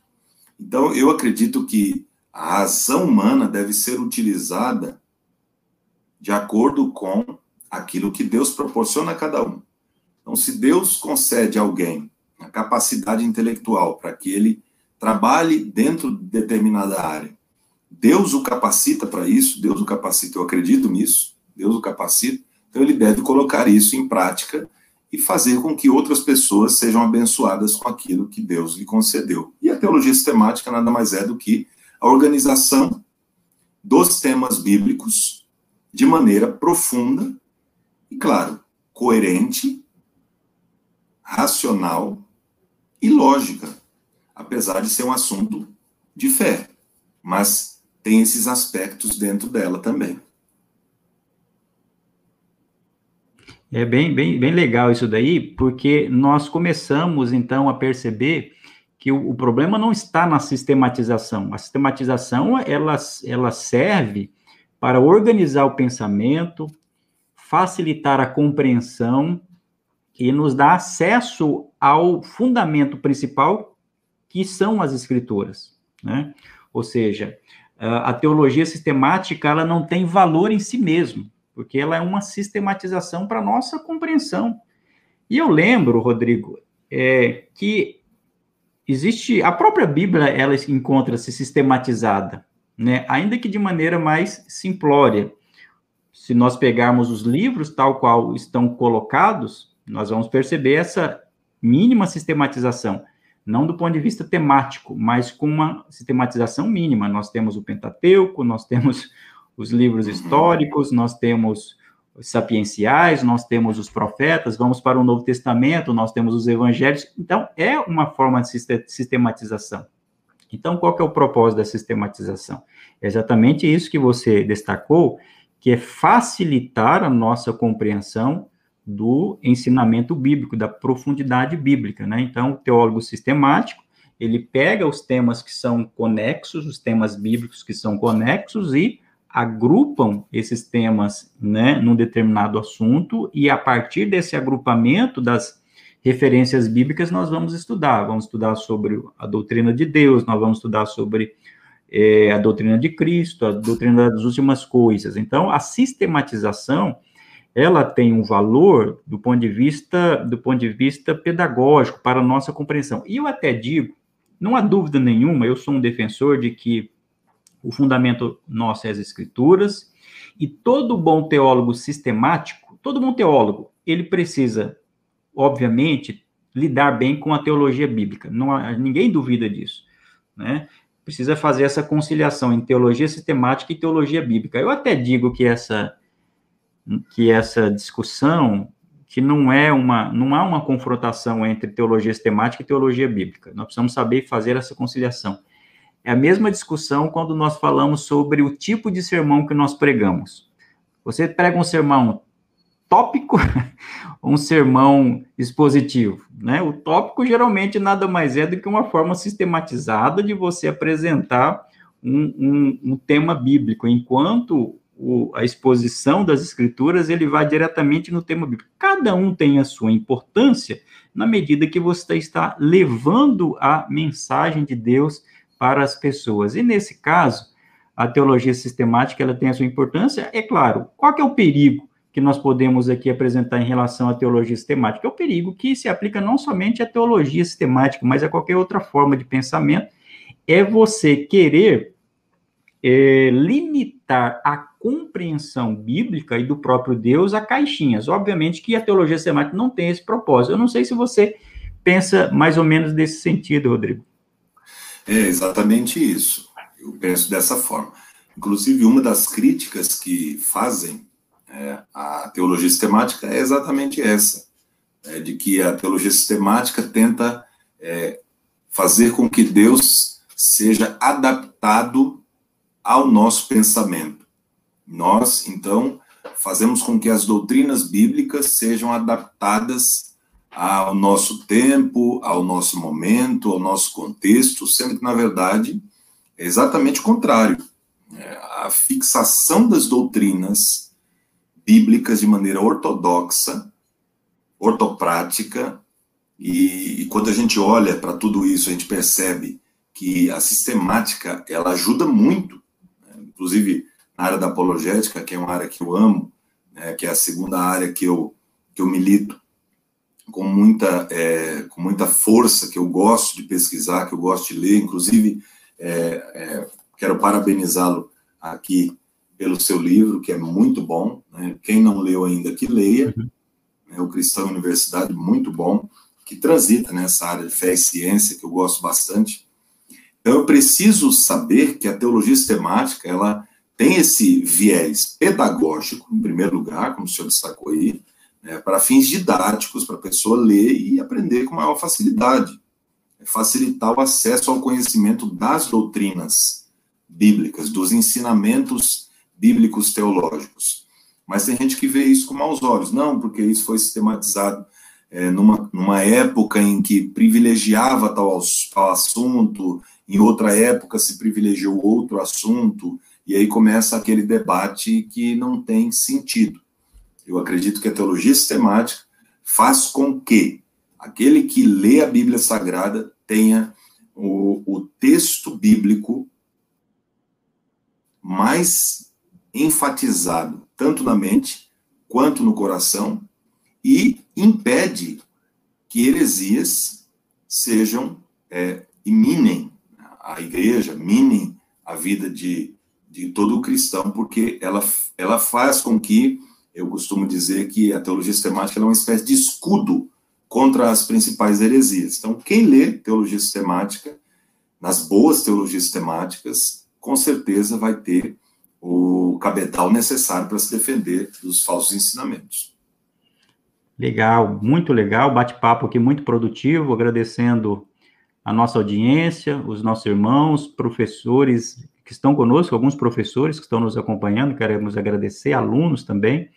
Então, eu acredito que a razão humana deve ser utilizada de acordo com aquilo que Deus proporciona a cada um. Então, se Deus concede a alguém a capacidade intelectual para que ele trabalhe dentro de determinada área, Deus o capacita para isso, Deus o capacita, eu acredito nisso, Deus o capacita, então, ele deve colocar isso em prática e fazer com que outras pessoas sejam abençoadas com aquilo que Deus lhe concedeu. E a teologia sistemática nada mais é do que a organização dos temas bíblicos de maneira profunda e, claro, coerente, racional e lógica, apesar de ser um assunto de fé, mas tem esses aspectos dentro dela também. É bem, bem, bem legal isso daí, porque nós começamos então a perceber que o, o, problema não está na sistematização. A sistematização ela, ela serve para organizar o pensamento, facilitar a compreensão e nos dar acesso ao fundamento principal que são as escrituras, né? Ou seja, a teologia sistemática ela não tem valor em si mesmo porque ela é uma sistematização para nossa compreensão. E eu lembro, Rodrigo, é, que existe a própria Bíblia, ela encontra-se sistematizada, né? Ainda que de maneira mais simplória. Se nós pegarmos os livros tal qual estão colocados, nós vamos perceber essa mínima sistematização, não do ponto de vista temático, mas com uma sistematização mínima. Nós temos o Pentateuco, nós temos os livros históricos, nós temos os sapienciais, nós temos os profetas, vamos para o Novo Testamento, nós temos os evangelhos. Então, é uma forma de sistematização. Então, qual que é o propósito da sistematização? É exatamente isso que você destacou, que é facilitar a nossa compreensão do ensinamento bíblico, da profundidade bíblica, né? Então, o teólogo sistemático, ele pega os temas que são conexos, os temas bíblicos que são conexos e agrupam esses temas, né, num determinado assunto e a partir desse agrupamento das referências bíblicas nós vamos estudar, vamos estudar sobre a doutrina de Deus, nós vamos estudar sobre é, a doutrina de Cristo, a doutrina das últimas coisas. Então, a sistematização ela tem um valor do ponto de vista do ponto de vista pedagógico para a nossa compreensão. E eu até digo, não há dúvida nenhuma, eu sou um defensor de que o fundamento nosso é as escrituras, e todo bom teólogo sistemático, todo bom teólogo, ele precisa, obviamente, lidar bem com a teologia bíblica. Não há, ninguém duvida disso, né? Precisa fazer essa conciliação em teologia sistemática e teologia bíblica. Eu até digo que essa que essa discussão que não é uma não há uma confrontação entre teologia sistemática e teologia bíblica. Nós precisamos saber fazer essa conciliação. É a mesma discussão quando nós falamos sobre o tipo de sermão que nós pregamos. Você prega um sermão tópico ou um sermão expositivo, né? O tópico geralmente nada mais é do que uma forma sistematizada de você apresentar um, um, um tema bíblico, enquanto o, a exposição das escrituras ele vai diretamente no tema bíblico. Cada um tem a sua importância na medida que você está levando a mensagem de Deus para as pessoas. E nesse caso, a teologia sistemática ela tem a sua importância, é claro. Qual é o perigo que nós podemos aqui apresentar em relação à teologia sistemática? É o perigo que se aplica não somente à teologia sistemática, mas a qualquer outra forma de pensamento, é você querer é, limitar a compreensão bíblica e do próprio Deus a caixinhas. Obviamente que a teologia sistemática não tem esse propósito. Eu não sei se você pensa mais ou menos desse sentido, Rodrigo. É exatamente isso. Eu penso dessa forma. Inclusive, uma das críticas que fazem é, a teologia sistemática é exatamente essa, é, de que a teologia sistemática tenta é, fazer com que Deus seja adaptado ao nosso pensamento. Nós, então, fazemos com que as doutrinas bíblicas sejam adaptadas ao nosso tempo, ao nosso momento, ao nosso contexto, sendo que, na verdade, é exatamente o contrário. É, a fixação das doutrinas bíblicas de maneira ortodoxa, ortoprática, e, e quando a gente olha para tudo isso, a gente percebe que a sistemática ela ajuda muito, né? inclusive na área da apologética, que é uma área que eu amo, né? que é a segunda área que eu, que eu milito com muita, é, com muita força, que eu gosto de pesquisar, que eu gosto de ler, inclusive é, é, quero parabenizá-lo aqui pelo seu livro, que é muito bom. Né? Quem não leu ainda, que leia. Uhum. É o Cristão Universidade, muito bom, que transita nessa área de fé e ciência, que eu gosto bastante. Então, eu preciso saber que a teologia sistemática, ela tem esse viés pedagógico, em primeiro lugar, como o senhor destacou aí, né, para fins didáticos, para a pessoa ler e aprender com maior facilidade. É facilitar o acesso ao conhecimento das doutrinas bíblicas, dos ensinamentos bíblicos teológicos. Mas tem gente que vê isso com maus olhos. Não, porque isso foi sistematizado é, numa, numa época em que privilegiava tal, tal assunto, em outra época se privilegiou outro assunto, e aí começa aquele debate que não tem sentido. Eu acredito que a teologia sistemática faz com que aquele que lê a Bíblia Sagrada tenha o, o texto bíblico mais enfatizado, tanto na mente quanto no coração, e impede que heresias sejam é, e minem a igreja, minem a vida de, de todo cristão, porque ela, ela faz com que eu costumo dizer que a teologia sistemática é uma espécie de escudo contra as principais heresias. Então, quem lê teologia sistemática, nas boas teologias sistemáticas, com certeza vai ter o capital necessário para se defender dos falsos ensinamentos. Legal, muito legal, bate-papo aqui muito produtivo, agradecendo a nossa audiência, os nossos irmãos, professores que estão conosco, alguns professores que estão nos acompanhando, queremos agradecer, alunos também,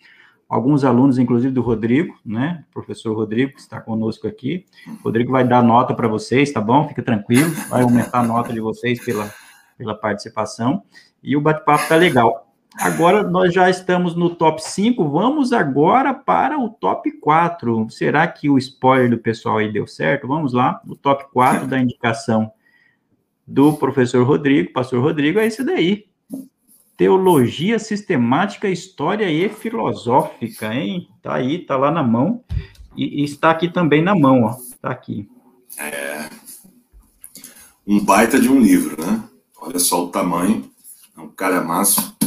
alguns alunos, inclusive do Rodrigo, né? professor Rodrigo, que está conosco aqui. O Rodrigo vai dar nota para vocês, tá bom? Fica tranquilo, vai aumentar a nota de vocês pela, pela participação. E o bate-papo está legal. Agora nós já estamos no top 5, vamos agora para o top 4. Será que o spoiler do pessoal aí deu certo? Vamos lá, o top 4 da indicação do professor Rodrigo, pastor Rodrigo, é esse daí. Teologia sistemática, história e filosófica, hein? Tá aí, tá lá na mão. E, e está aqui também na mão, ó. Tá aqui. É. Um baita de um livro, né? Olha só o tamanho. É um calhamaço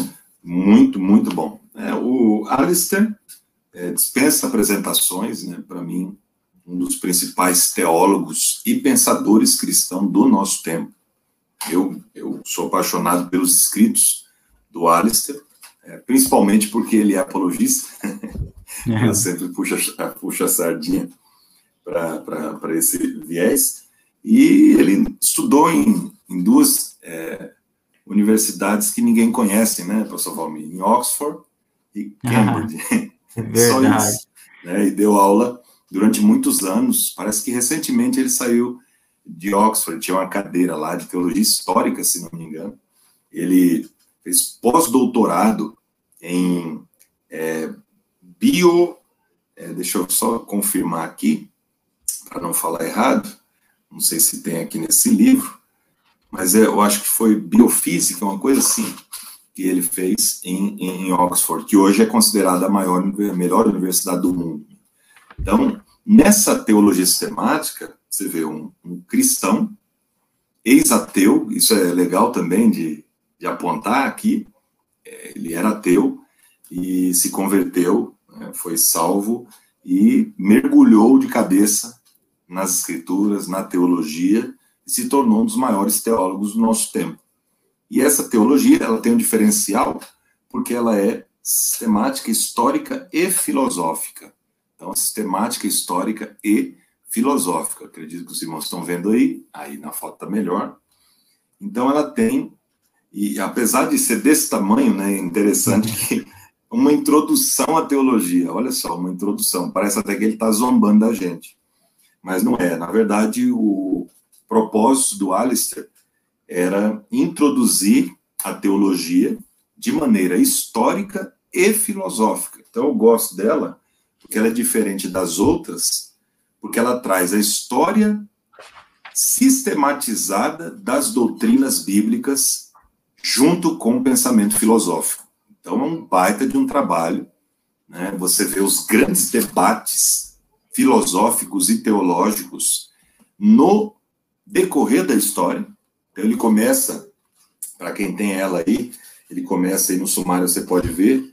muito, muito bom. É, o Alistair é, dispensa apresentações, né? Para mim, um dos principais teólogos e pensadores cristãos do nosso tempo. Eu, eu sou apaixonado pelos escritos do Alistair, é, principalmente porque ele é apologista. É. Eu sempre puxa, puxa a sardinha para esse viés. E ele estudou em, em duas é, universidades que ninguém conhece, né, professor Valmir? Em Oxford e Cambridge. Ah, Só isso. Né, e deu aula durante muitos anos. Parece que recentemente ele saiu de Oxford, tinha uma cadeira lá de teologia histórica, se não me engano. Ele fez pós-doutorado em é, bio. É, deixa eu só confirmar aqui, para não falar errado. Não sei se tem aqui nesse livro, mas é, eu acho que foi biofísica, uma coisa assim, que ele fez em, em Oxford, que hoje é considerada a maior, melhor universidade do mundo. Então, nessa teologia sistemática, você vê um, um cristão, ex-ateu, isso é legal também de, de apontar aqui, é, ele era ateu e se converteu, né, foi salvo e mergulhou de cabeça nas escrituras, na teologia, e se tornou um dos maiores teólogos do nosso tempo. E essa teologia, ela tem um diferencial porque ela é sistemática, histórica e filosófica. Então, sistemática, histórica e filosófica. Acredito que os irmãos estão vendo aí, aí na foto está melhor. Então, ela tem, e apesar de ser desse tamanho, né, é interessante que uma introdução à teologia. Olha só, uma introdução. Parece até que ele está zombando da gente. Mas não é. Na verdade, o propósito do Alistair era introduzir a teologia de maneira histórica e filosófica. Então, eu gosto dela porque ela é diferente das outras porque ela traz a história sistematizada das doutrinas bíblicas junto com o pensamento filosófico. Então é um baita de um trabalho, né? Você vê os grandes debates filosóficos e teológicos no decorrer da história. Então ele começa, para quem tem ela aí, ele começa aí no sumário, você pode ver,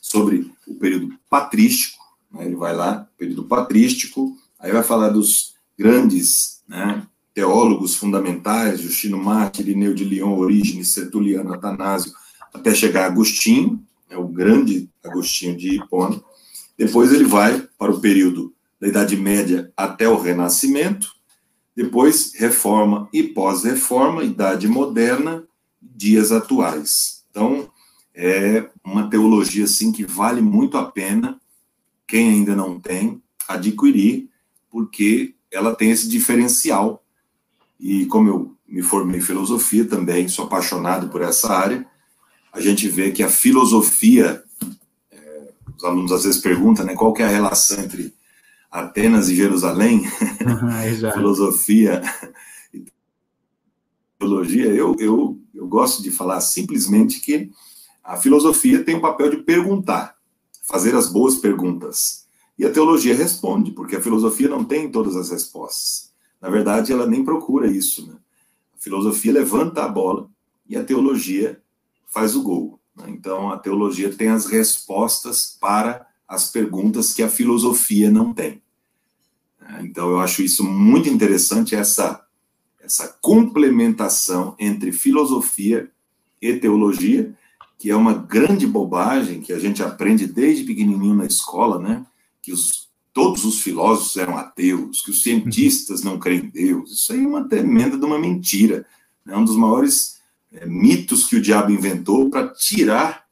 sobre o período patrístico, né? ele vai lá, período patrístico, Aí vai falar dos grandes né, teólogos fundamentais, Justino Marte, Irineu de Lyon, Orígenes, Sertuliano, Atanásio, até chegar Agostinho, é o grande Agostinho de Hipona. Depois ele vai para o período da Idade Média até o Renascimento, depois Reforma e Pós-Reforma, Idade Moderna, dias atuais. Então, é uma teologia assim que vale muito a pena quem ainda não tem adquirir porque ela tem esse diferencial. E como eu me formei em filosofia também, sou apaixonado por essa área, a gente vê que a filosofia, é, os alunos às vezes perguntam, né, qual que é a relação entre Atenas e Jerusalém, uhum, filosofia e teologia, eu, eu, eu gosto de falar simplesmente que a filosofia tem o papel de perguntar, fazer as boas perguntas. E a teologia responde, porque a filosofia não tem todas as respostas. Na verdade, ela nem procura isso. Né? A filosofia levanta a bola e a teologia faz o gol. Né? Então, a teologia tem as respostas para as perguntas que a filosofia não tem. Então, eu acho isso muito interessante, essa, essa complementação entre filosofia e teologia, que é uma grande bobagem que a gente aprende desde pequenininho na escola, né? Que os, todos os filósofos eram ateus, que os cientistas não creem em Deus. Isso aí é uma tremenda de uma mentira. É um dos maiores é, mitos que o diabo inventou para tirar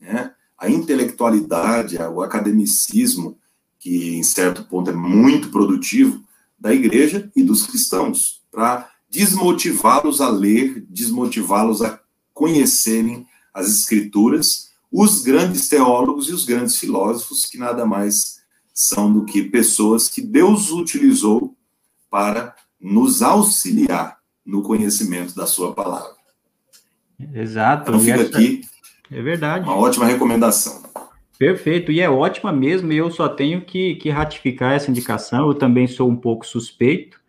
né, a intelectualidade, o academicismo, que em certo ponto é muito produtivo, da igreja e dos cristãos, para desmotivá-los a ler, desmotivá-los a conhecerem as escrituras, os grandes teólogos e os grandes filósofos, que nada mais são do que pessoas que Deus utilizou para nos auxiliar no conhecimento da sua palavra. Exato. Então fica aqui é verdade. uma ótima recomendação. Perfeito, e é ótima mesmo, e eu só tenho que, que ratificar essa indicação, eu também sou um pouco suspeito,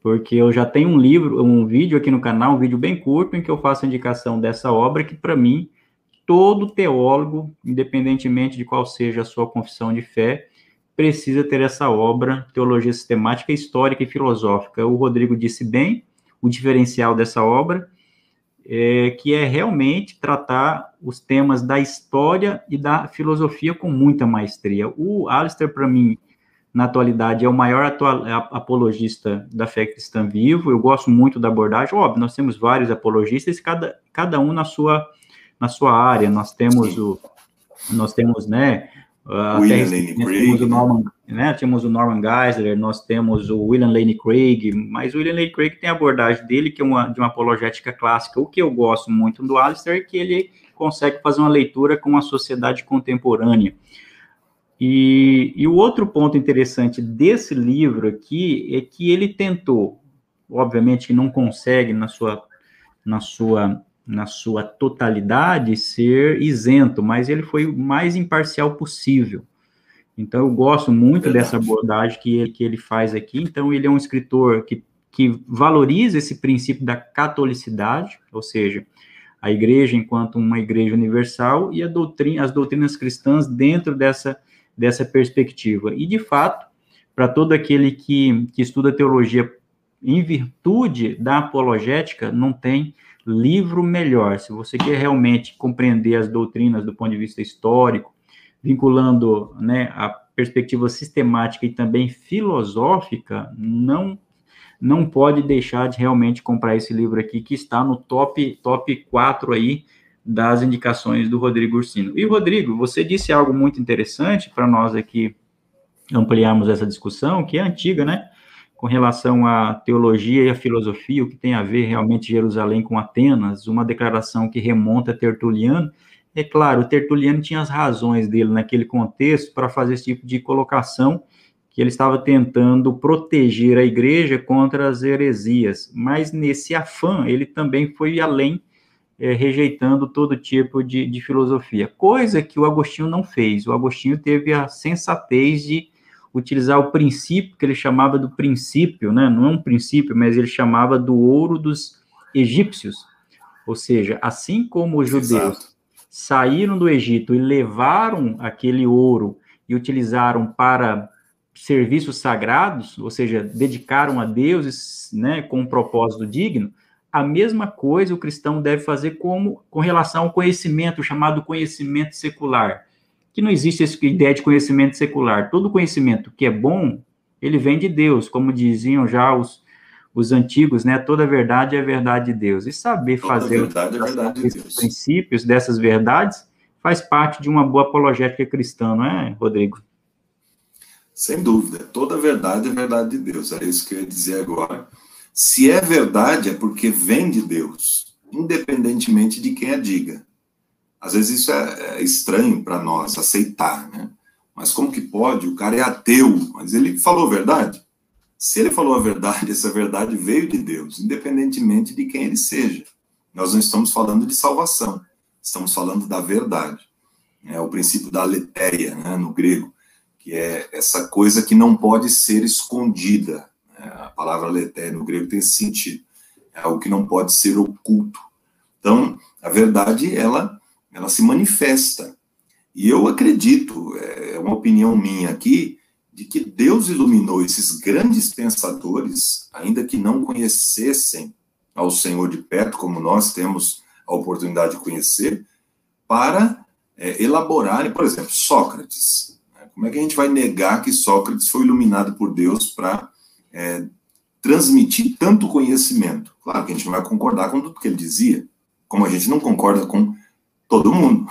porque eu já tenho um livro, um vídeo aqui no canal, um vídeo bem curto, em que eu faço a indicação dessa obra, que para mim, todo teólogo, independentemente de qual seja a sua confissão de fé, precisa ter essa obra, Teologia Sistemática, Histórica e Filosófica. O Rodrigo disse bem o diferencial dessa obra, é, que é realmente tratar os temas da história e da filosofia com muita maestria. O Alistair, para mim, na atualidade, é o maior atual, apologista da fé cristã vivo. Eu gosto muito da abordagem. Óbvio, nós temos vários apologistas, cada, cada um na sua, na sua área. Nós temos o, nós temos, né, William Lane Craig. O Norman, né, temos o Norman Geisler, nós temos o William Lane Craig, mas o William Lane Craig tem a abordagem dele, que é uma, de uma apologética clássica. O que eu gosto muito do Alistair é que ele consegue fazer uma leitura com a sociedade contemporânea. E, e o outro ponto interessante desse livro aqui é que ele tentou, obviamente não consegue na sua, na sua na sua totalidade, ser isento, mas ele foi o mais imparcial possível. Então, eu gosto muito Verdade. dessa abordagem que ele, que ele faz aqui. Então, ele é um escritor que, que valoriza esse princípio da catolicidade, ou seja, a igreja enquanto uma igreja universal e doutrina, as doutrinas cristãs dentro dessa, dessa perspectiva. E, de fato, para todo aquele que, que estuda teologia em virtude da apologética, não tem livro melhor. Se você quer realmente compreender as doutrinas do ponto de vista histórico, vinculando né, a perspectiva sistemática e também filosófica, não não pode deixar de realmente comprar esse livro aqui, que está no top, top 4 aí das indicações do Rodrigo Ursino. E, Rodrigo, você disse algo muito interessante para nós aqui ampliarmos essa discussão, que é antiga, né? Com relação à teologia e à filosofia, o que tem a ver realmente Jerusalém com Atenas, uma declaração que remonta a Tertuliano. É claro, Tertuliano tinha as razões dele naquele contexto para fazer esse tipo de colocação, que ele estava tentando proteger a igreja contra as heresias, mas nesse afã ele também foi além, é, rejeitando todo tipo de, de filosofia, coisa que o Agostinho não fez. O Agostinho teve a sensatez de utilizar o princípio que ele chamava do princípio, né? Não é um princípio, mas ele chamava do ouro dos egípcios. Ou seja, assim como os judeus Exato. saíram do Egito e levaram aquele ouro e utilizaram para serviços sagrados, ou seja, dedicaram a deuses, né, com um propósito digno, a mesma coisa o cristão deve fazer como com relação ao conhecimento chamado conhecimento secular que não existe essa ideia de conhecimento secular. Todo conhecimento que é bom, ele vem de Deus, como diziam já os, os antigos, né? Toda verdade é verdade de Deus. E saber Toda fazer verdade é de Deus. princípios dessas verdades faz parte de uma boa apologética cristã, não é, Rodrigo? Sem dúvida. Toda verdade é verdade de Deus. É isso que eu ia dizer agora. Se é verdade, é porque vem de Deus, independentemente de quem a diga. Às vezes isso é, é estranho para nós aceitar, né? Mas como que pode? O cara é ateu, mas ele falou a verdade. Se ele falou a verdade, essa verdade veio de Deus, independentemente de quem ele seja. Nós não estamos falando de salvação, estamos falando da verdade. É o princípio da aletheia, né, no grego, que é essa coisa que não pode ser escondida. Né? A palavra aletheia no grego tem esse sentido. É algo que não pode ser oculto. Então, a verdade, ela ela se manifesta. E eu acredito, é uma opinião minha aqui, de que Deus iluminou esses grandes pensadores, ainda que não conhecessem ao Senhor de perto, como nós temos a oportunidade de conhecer, para é, elaborarem, por exemplo, Sócrates. Né? Como é que a gente vai negar que Sócrates foi iluminado por Deus para é, transmitir tanto conhecimento? Claro que a gente não vai concordar com tudo que ele dizia, como a gente não concorda com todo mundo.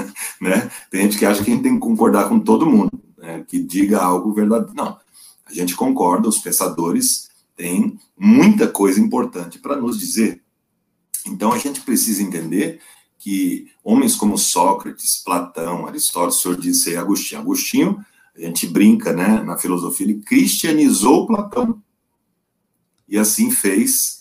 né? Tem gente que acha que a gente tem que concordar com todo mundo, né? que diga algo verdadeiro. Não, a gente concorda, os pensadores têm muita coisa importante para nos dizer. Então a gente precisa entender que homens como Sócrates, Platão, Aristóteles, o senhor disse aí Agostinho. Agostinho, a gente brinca, né, na filosofia, ele cristianizou Platão. E assim fez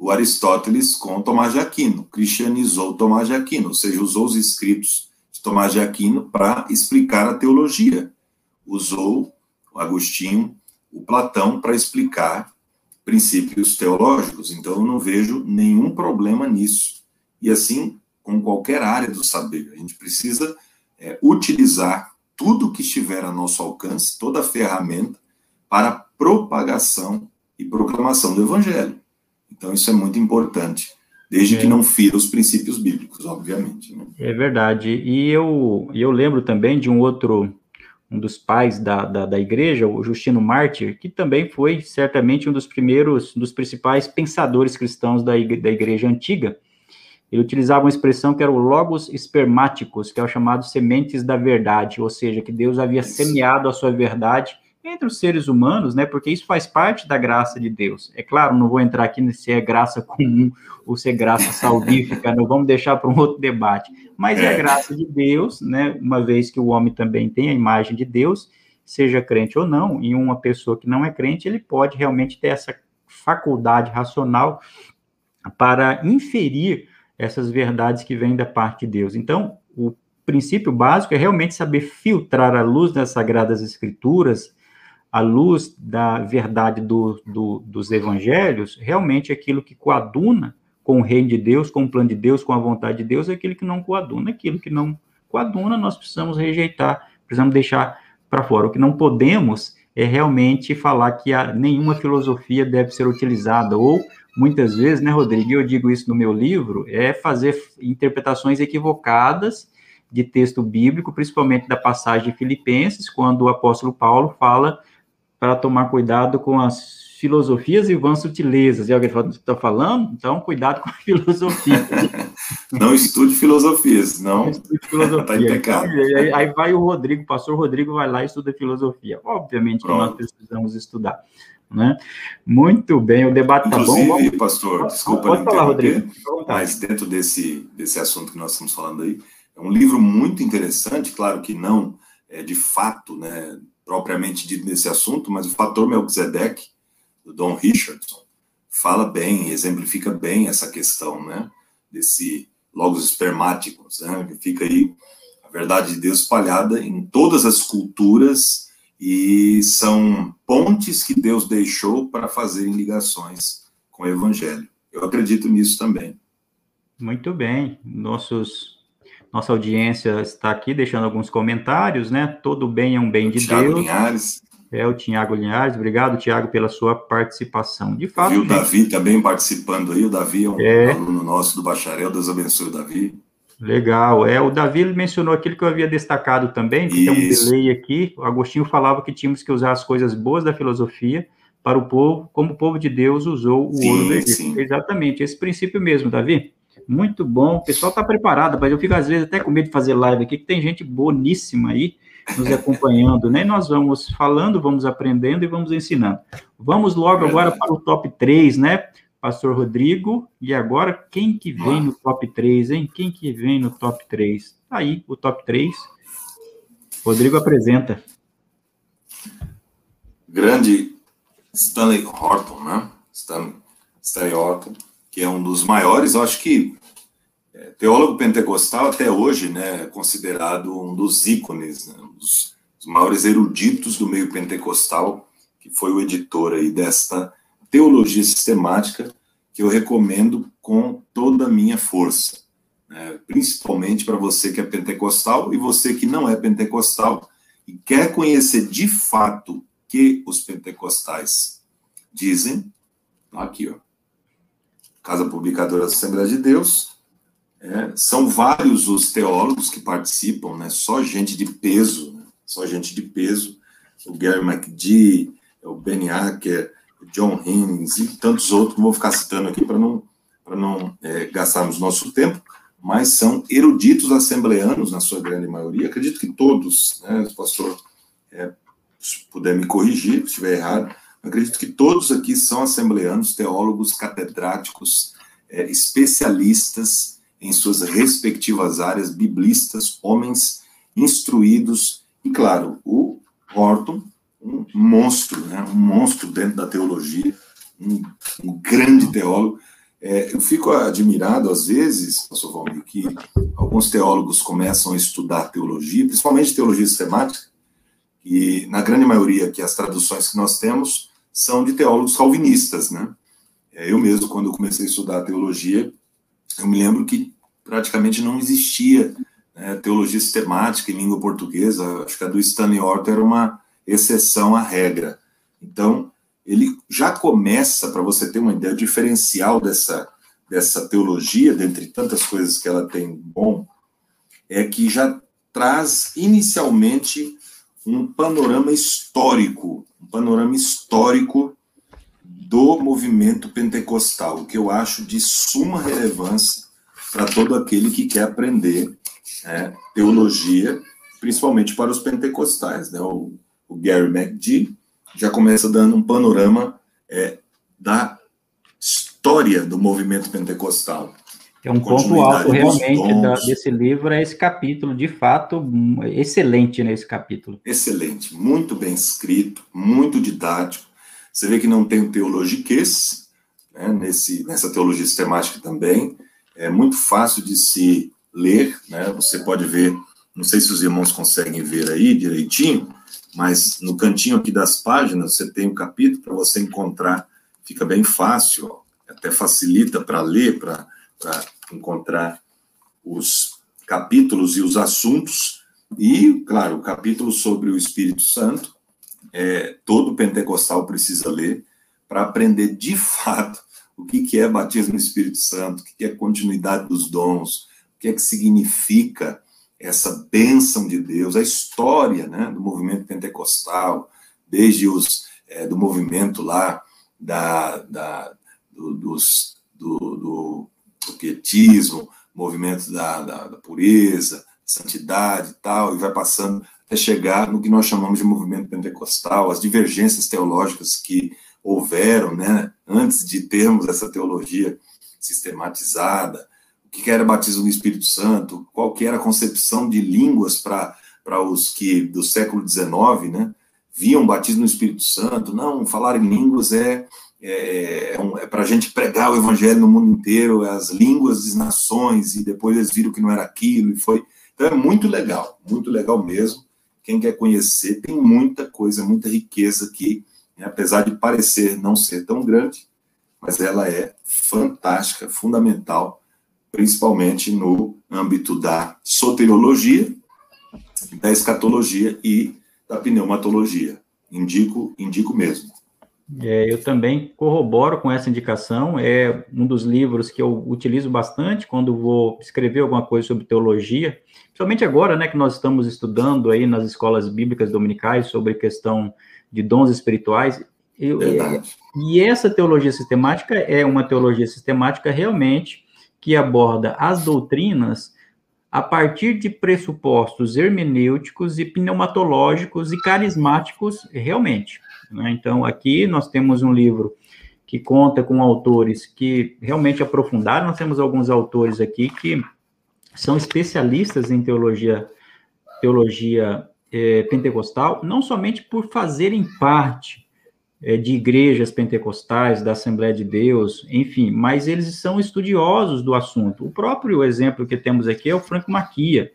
o Aristóteles com Tomás de Aquino, cristianizou Tomás de Aquino, ou seja, usou os escritos de Tomás de Aquino para explicar a teologia. Usou o Agostinho, o Platão, para explicar princípios teológicos. Então, eu não vejo nenhum problema nisso. E assim, com qualquer área do saber, a gente precisa é, utilizar tudo que estiver a nosso alcance, toda a ferramenta, para propagação e proclamação do Evangelho. Então, isso é muito importante, desde é. que não fira os princípios bíblicos, obviamente. Né? É verdade. E eu, eu lembro também de um outro um dos pais da, da, da, igreja, o Justino Mártir, que também foi certamente um dos primeiros, um dos principais pensadores cristãos da, igreja, da igreja antiga. Ele utilizava uma expressão que era o logos espermáticos, que é o chamado sementes da verdade, ou seja, que Deus havia semeado a sua verdade entre os seres humanos, né? Porque isso faz parte da graça de Deus. É claro, não vou entrar aqui se é graça comum ou se é graça salvífica, não vamos deixar para um outro debate. Mas é a graça de Deus, né? Uma vez que o homem também tem a imagem de Deus, seja crente ou não, e uma pessoa que não é crente, ele pode realmente ter essa faculdade racional para inferir essas verdades que vêm da parte de Deus. Então, o princípio básico é realmente saber filtrar a luz das sagradas escrituras, à luz da verdade do, do, dos evangelhos, realmente aquilo que coaduna com o reino de Deus, com o plano de Deus, com a vontade de Deus, é aquilo que não coaduna, aquilo que não coaduna, nós precisamos rejeitar, precisamos deixar para fora. O que não podemos é realmente falar que a, nenhuma filosofia deve ser utilizada, ou muitas vezes, né, Rodrigo, eu digo isso no meu livro, é fazer interpretações equivocadas de texto bíblico, principalmente da passagem de Filipenses, quando o apóstolo Paulo fala para tomar cuidado com as filosofias e vãs sutilezas. E alguém está falando? Então, cuidado com a filosofia. não estude filosofias, não. Estude filosofia. Está em pecado. Aí, aí, vai o Rodrigo, o pastor Rodrigo vai lá e estuda filosofia. Obviamente Pronto. que nós precisamos estudar. Né? Muito bem, o debate está bom. Inclusive, pastor, desculpa pode falar, Rodrigo. Mas dentro desse, desse assunto que nós estamos falando aí, é um livro muito interessante, claro que não é de fato, né, propriamente dito nesse assunto, mas o fator Melchizedek, do Don Richardson, fala bem, exemplifica bem essa questão, né? Desse logos espermáticos, né? Que fica aí a verdade de Deus espalhada em todas as culturas e são pontes que Deus deixou para fazerem ligações com o Evangelho. Eu acredito nisso também. Muito bem. Nossos nossa audiência está aqui deixando alguns comentários, né? Todo bem é um bem de Thiago Deus. Linhares. É o Tiago Linhares. Obrigado, Tiago, pela sua participação. De fato. E o Davi também participando aí. O Davi é um é... aluno nosso do bacharel. Deus abençoe o Davi. Legal. É, o Davi mencionou aquilo que eu havia destacado também, que Isso. tem um delay aqui. O Agostinho falava que tínhamos que usar as coisas boas da filosofia para o povo, como o povo de Deus usou o sim, ouro do Egito. Exatamente, esse princípio mesmo, Davi. Muito bom. O pessoal está preparado, mas eu fico às vezes até com medo de fazer live aqui, que tem gente boníssima aí nos acompanhando, né? nós vamos falando, vamos aprendendo e vamos ensinando. Vamos logo agora para o top 3, né? Pastor Rodrigo, e agora quem que vem no top 3, hein? Quem que vem no top 3? Tá aí, o top 3. Rodrigo apresenta. Grande Stanley Horton, né? Stanley, Stanley Horton, que é um dos maiores, eu acho que é, teólogo pentecostal até hoje, né, é considerado um dos ícones, né, um dos, dos, maiores eruditos do meio pentecostal, que foi o editor aí desta teologia sistemática, que eu recomendo com toda a minha força, né, principalmente para você que é pentecostal e você que não é pentecostal e quer conhecer de fato que os pentecostais dizem, tá aqui, ó, Casa Publicadora da Assembleia de Deus, é, são vários os teólogos que participam, né? Só gente de peso, né? só gente de peso. O Gary McGee, o Ben Acker, o John Higgins e tantos outros, não vou ficar citando aqui para não, pra não é, gastarmos nosso tempo, mas são eruditos assembleanos, na sua grande maioria. Acredito que todos, né? O pastor, é, se puder me corrigir, se estiver errado, acredito que todos aqui são assembleanos, teólogos, catedráticos, é, especialistas em suas respectivas áreas, biblistas, homens instruídos, e claro, o Horton, um monstro, né? um monstro dentro da teologia, um, um grande teólogo. É, eu fico admirado, às vezes, pastor Valmir, que alguns teólogos começam a estudar teologia, principalmente teologia sistemática, e na grande maioria que as traduções que nós temos são de teólogos calvinistas, né? É, eu mesmo, quando comecei a estudar teologia, eu me lembro que praticamente não existia né, teologia sistemática em língua portuguesa. Acho que a do Stanley Orton era uma exceção à regra. Então, ele já começa, para você ter uma ideia diferencial dessa, dessa teologia, dentre tantas coisas que ela tem bom, é que já traz inicialmente um panorama histórico, um panorama histórico do movimento pentecostal, que eu acho de suma relevância para todo aquele que quer aprender né, teologia, principalmente para os pentecostais. Né? O, o, Gary McGee já começa dando um panorama é, da história do movimento pentecostal. É um ponto alto realmente da, desse livro, é esse capítulo, de fato, excelente nesse capítulo. Excelente, muito bem escrito, muito didático, você vê que não tem teologiquez, né, nesse, nessa teologia sistemática também. É muito fácil de se ler, né? Você pode ver, não sei se os irmãos conseguem ver aí direitinho, mas no cantinho aqui das páginas você tem um capítulo para você encontrar, fica bem fácil, ó, até facilita para ler, para encontrar os capítulos e os assuntos, e, claro, o capítulo sobre o Espírito Santo, é, todo pentecostal precisa ler para aprender de fato o que, que é batismo no Espírito Santo, o que, que é continuidade dos dons, o que é que significa essa bênção de Deus, a história né, do movimento pentecostal, desde os é, do movimento lá da, da do, dos, do, do, do pietismo, movimento da, da, da pureza, santidade e tal, e vai passando até chegar no que nós chamamos de movimento pentecostal, as divergências teológicas que houveram, né, antes de termos essa teologia sistematizada, o que era batismo no Espírito Santo, qual que era a concepção de línguas para os que do século XIX, né, viam batismo no Espírito Santo, não, falar em línguas é é, é, um, é para a gente pregar o evangelho no mundo inteiro, as línguas das nações, e depois eles viram que não era aquilo, e foi. Então é muito legal, muito legal mesmo. Quem quer conhecer, tem muita coisa, muita riqueza aqui, né? apesar de parecer não ser tão grande, mas ela é fantástica, fundamental, principalmente no âmbito da soteriologia, da escatologia e da pneumatologia. Indico, indico mesmo. É, eu também corroboro com essa indicação. É um dos livros que eu utilizo bastante quando vou escrever alguma coisa sobre teologia, principalmente agora, né, que nós estamos estudando aí nas escolas bíblicas dominicais sobre questão de dons espirituais. Eu, e essa teologia sistemática é uma teologia sistemática realmente que aborda as doutrinas a partir de pressupostos hermenêuticos e pneumatológicos e carismáticos realmente. Né? Então, aqui nós temos um livro que conta com autores que realmente aprofundaram. Nós temos alguns autores aqui que são especialistas em teologia, teologia é, pentecostal, não somente por fazerem parte é, de igrejas pentecostais, da Assembleia de Deus, enfim, mas eles são estudiosos do assunto. O próprio exemplo que temos aqui é o Frank Maquia,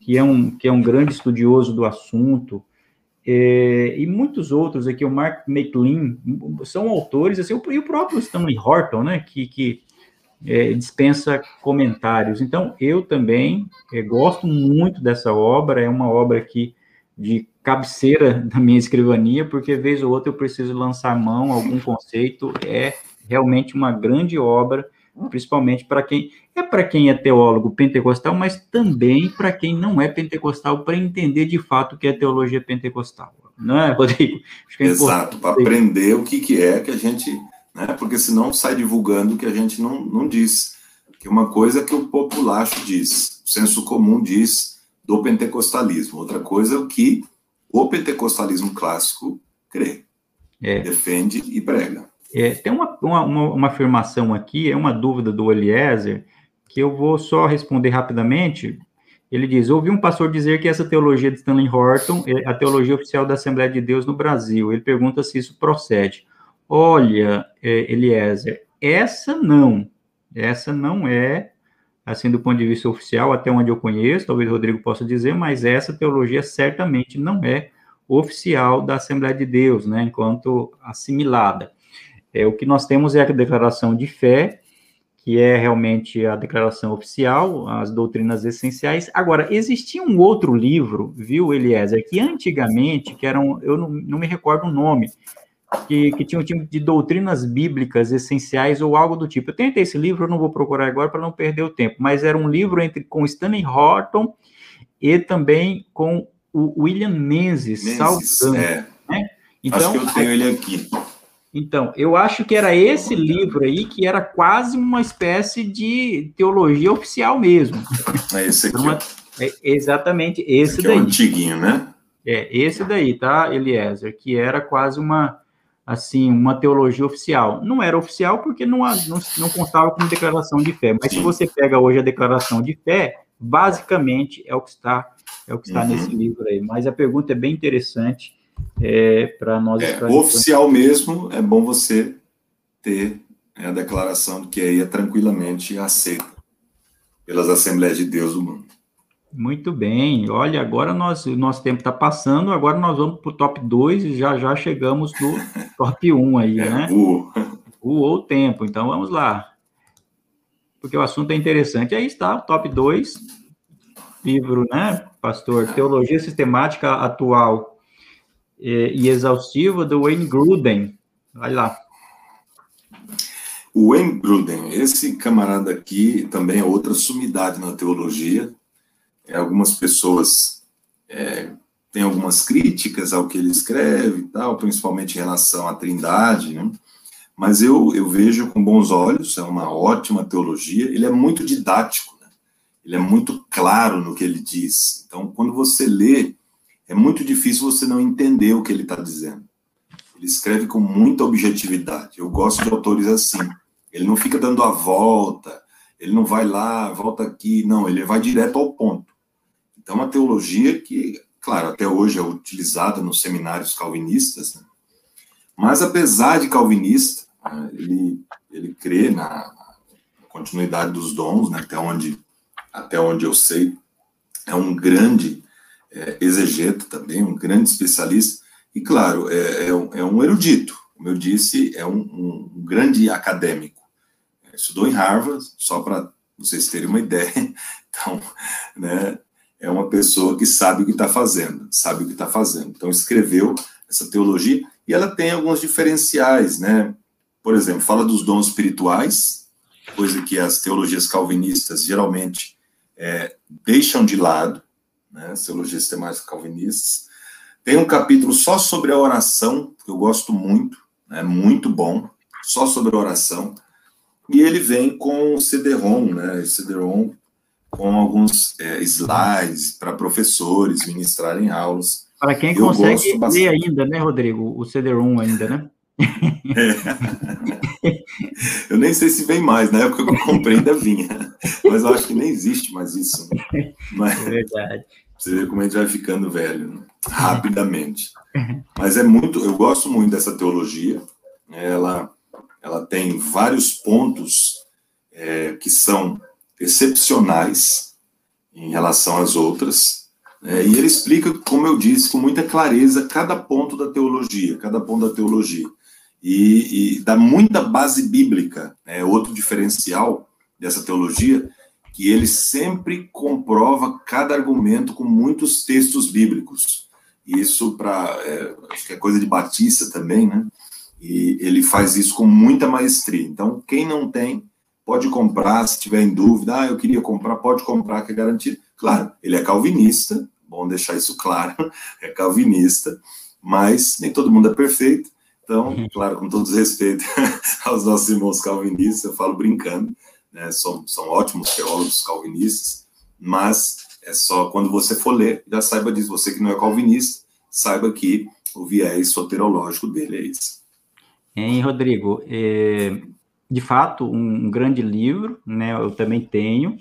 que é um, que é um grande estudioso do assunto, é, e muitos outros aqui, o Mark McLean, são autores, assim, e o próprio Stanley Horton, né, que, que é, dispensa comentários. Então, eu também é, gosto muito dessa obra, é uma obra que de cabeceira da minha escrivania, porque vez ou outra eu preciso lançar mão algum conceito, é realmente uma grande obra, principalmente para quem é para quem é teólogo pentecostal, mas também para quem não é pentecostal, para entender de fato o que é teologia pentecostal. Não é, Rodrigo? É Exato, para aprender o que, que é que a gente. Né, porque senão sai divulgando o que a gente não, não diz. Que uma coisa que o populacho diz, o senso comum diz do pentecostalismo, outra coisa é o que o pentecostalismo clássico crê, é. defende e prega. É, tem uma, uma, uma, afirmação aqui, é uma dúvida do Eliezer, que eu vou só responder rapidamente. Ele diz: Ouvi um pastor dizer que essa teologia de Stanley Horton é a teologia oficial da Assembleia de Deus no Brasil. Ele pergunta se isso procede. Olha, é, Eliezer, essa não. Essa não é, assim, do ponto de vista oficial, até onde eu conheço, talvez o Rodrigo possa dizer, mas essa teologia certamente não é oficial da Assembleia de Deus, né, enquanto assimilada. É, o que nós temos é a declaração de fé, que é realmente a declaração oficial, as doutrinas essenciais. Agora, existia um outro livro, viu, Eliezer, que antigamente, que era um, eu não, não me recordo o nome, que, que tinha um tipo de doutrinas bíblicas essenciais ou algo do tipo. Eu tentei esse livro, eu não vou procurar agora para não perder o tempo, mas era um livro entre com Stanley Horton e também com o William Menzies, Menzies é. Né? Então, Acho que eu tenho ele aqui. Então, eu acho que era esse livro aí que era quase uma espécie de teologia oficial mesmo. É esse aqui. Uma, é exatamente esse, esse daí. É o antiguinho, né? É, esse daí, tá, Eliezer? Que era quase uma, assim, uma teologia oficial. Não era oficial porque não, não, não constava como declaração de fé, mas Sim. se você pega hoje a declaração de fé, basicamente é o que está, é o que está uhum. nesse livro aí. Mas a pergunta é bem interessante é, para nós. É, oficial mesmo, é bom você ter né, a declaração de que aí é tranquilamente aceita pelas Assembleias de Deus do mundo. Muito bem. Olha, agora nós, o nosso tempo está passando, agora nós vamos para o top 2 e já já chegamos no top 1 aí, é, né? Voou. Voou o tempo, então vamos lá. Porque o assunto é interessante. Aí está, o top 2, livro, né, pastor? Teologia Sistemática Atual e, exaustiva do Wayne Gruden. Vai lá. O Wayne Gruden, esse camarada aqui também é outra sumidade na teologia. É, algumas pessoas é, têm algumas críticas ao que ele escreve e tal, principalmente em relação à trindade, né? mas eu, eu vejo com bons olhos, é uma ótima teologia, ele é muito didático, né? ele é muito claro no que ele diz. Então, quando você lê é muito difícil você não entender o que ele está dizendo. Ele escreve com muita objetividade. Eu gosto de autores assim. Ele não fica dando a volta, ele não vai lá, volta aqui, não, ele vai direto ao ponto. Então, uma teologia que, claro, até hoje é utilizada nos seminários calvinistas, né? mas apesar de calvinista, ele, ele crê na continuidade dos dons, né, até, onde, até onde eu sei, é um grande é, exegeta também, um grande especialista, e claro, é, é, um, é um, erudito, como eu disse, é um, um, um grande acadêmico. É, estudou em Harvard, só para vocês terem uma ideia, então, né, é uma pessoa que sabe o que está fazendo, sabe o que está fazendo. Então, escreveu essa teologia, e ela tem alguns diferenciais, né, por exemplo, fala dos dons espirituais, coisa que as teologias calvinistas geralmente é, deixam de lado, né, teologia sistemática calvinistas. Tem um capítulo só sobre a oração, que eu gosto muito, é né, muito bom, só sobre a oração. E ele vem com o CD-ROM, né, CD-ROM com alguns é, slides para professores ministrarem aulas. Para quem eu consegue ler ainda, né, Rodrigo? O CD-ROM ainda, né? É. Eu nem sei se vem mais, na época que eu comprei ainda vinha, mas eu acho que nem existe mais isso. Né? Mas, é verdade. Você vê como a gente vai ficando velho, né? rapidamente. Mas é muito, eu gosto muito dessa teologia, ela, ela tem vários pontos é, que são excepcionais em relação às outras, é, e ele explica, como eu disse, com muita clareza cada ponto da teologia, cada ponto da teologia e, e dá muita base bíblica. É outro diferencial dessa teologia, que ele sempre comprova cada argumento com muitos textos bíblicos. isso para, é, acho que é coisa de Batista também, né? E ele faz isso com muita maestria. Então, quem não tem, pode comprar, se tiver em dúvida, ah, eu queria comprar, pode comprar, que é garantido. Claro, ele é calvinista, bom deixar isso claro, é calvinista, mas nem todo mundo é perfeito. Então, claro, com todo respeito aos nossos irmãos calvinistas, eu falo brincando, né, são, são ótimos teólogos calvinistas, mas é só quando você for ler, já saiba disso. Você que não é calvinista, saiba que o viés soterológico dele é esse. Hein, Rodrigo? É, de fato, um grande livro, né? Eu também tenho.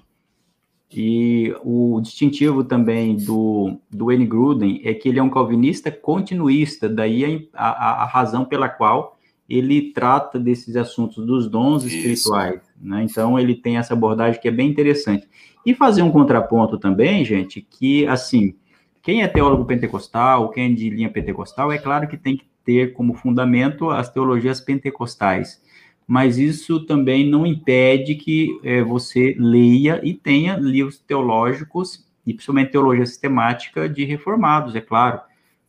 E o distintivo também do, do N. Gruden é que ele é um calvinista continuista, daí a, a, a razão pela qual ele trata desses assuntos dos dons Isso. espirituais. Né? Então, ele tem essa abordagem que é bem interessante. E fazer um contraponto também, gente, que, assim, quem é teólogo pentecostal, quem é de linha pentecostal, é claro que tem que ter como fundamento as teologias pentecostais mas isso também não impede que é, você leia e tenha livros teológicos, e principalmente teologia sistemática de reformados, é claro,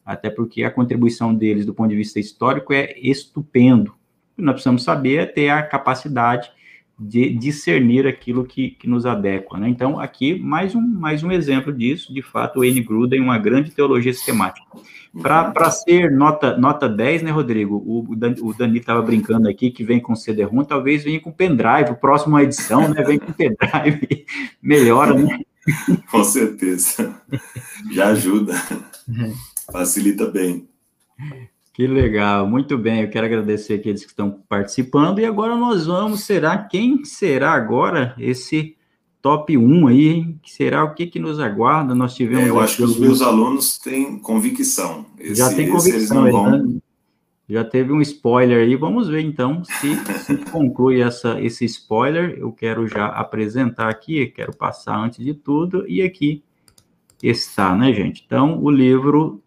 até porque a contribuição deles do ponto de vista histórico é estupendo. Nós precisamos saber é ter a capacidade de discernir aquilo que, que nos adequa. Né? Então, aqui, mais um, mais um exemplo disso, de fato, o N. Gruden, uma grande teologia sistemática. Para ser nota, nota 10, né, Rodrigo? O, o Dani estava brincando aqui que vem com CD-ROM, talvez venha com pendrive, o próximo edição, né, vem com pendrive, melhora, né? Com certeza. Já ajuda. Facilita bem. Que legal, muito bem. Eu quero agradecer aqueles que estão participando. E agora nós vamos, será quem será agora esse top 1 aí, hein? Que será o que, que nos aguarda? Nós tivemos. É, eu acho que os meus alunos têm convicção. Esse, já tem convicção, vão... já teve um spoiler aí. Vamos ver então se, se conclui essa, esse spoiler. Eu quero já apresentar aqui, quero passar antes de tudo, e aqui está, né, gente? Então, o livro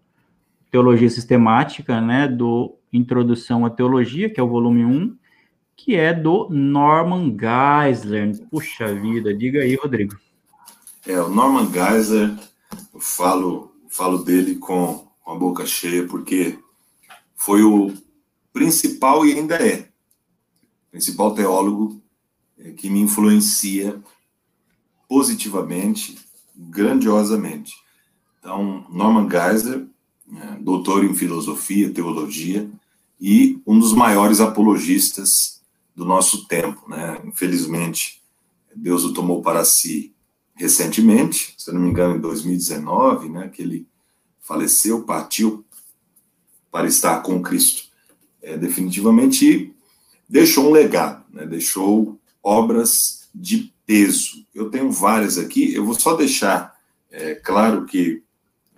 Teologia Sistemática, né, do Introdução à Teologia, que é o volume 1, que é do Norman Geisler. Puxa vida, diga aí, Rodrigo. É, o Norman Geisler, eu falo, falo dele com, a boca cheia, porque foi o principal e ainda é principal teólogo é, que me influencia positivamente, grandiosamente. Então, Norman Geisler doutor em filosofia, teologia, e um dos maiores apologistas do nosso tempo. Né? Infelizmente, Deus o tomou para si recentemente, se não me engano, em 2019, né, que ele faleceu, partiu para estar com Cristo. É, definitivamente deixou um legado, né, deixou obras de peso. Eu tenho várias aqui, eu vou só deixar é, claro que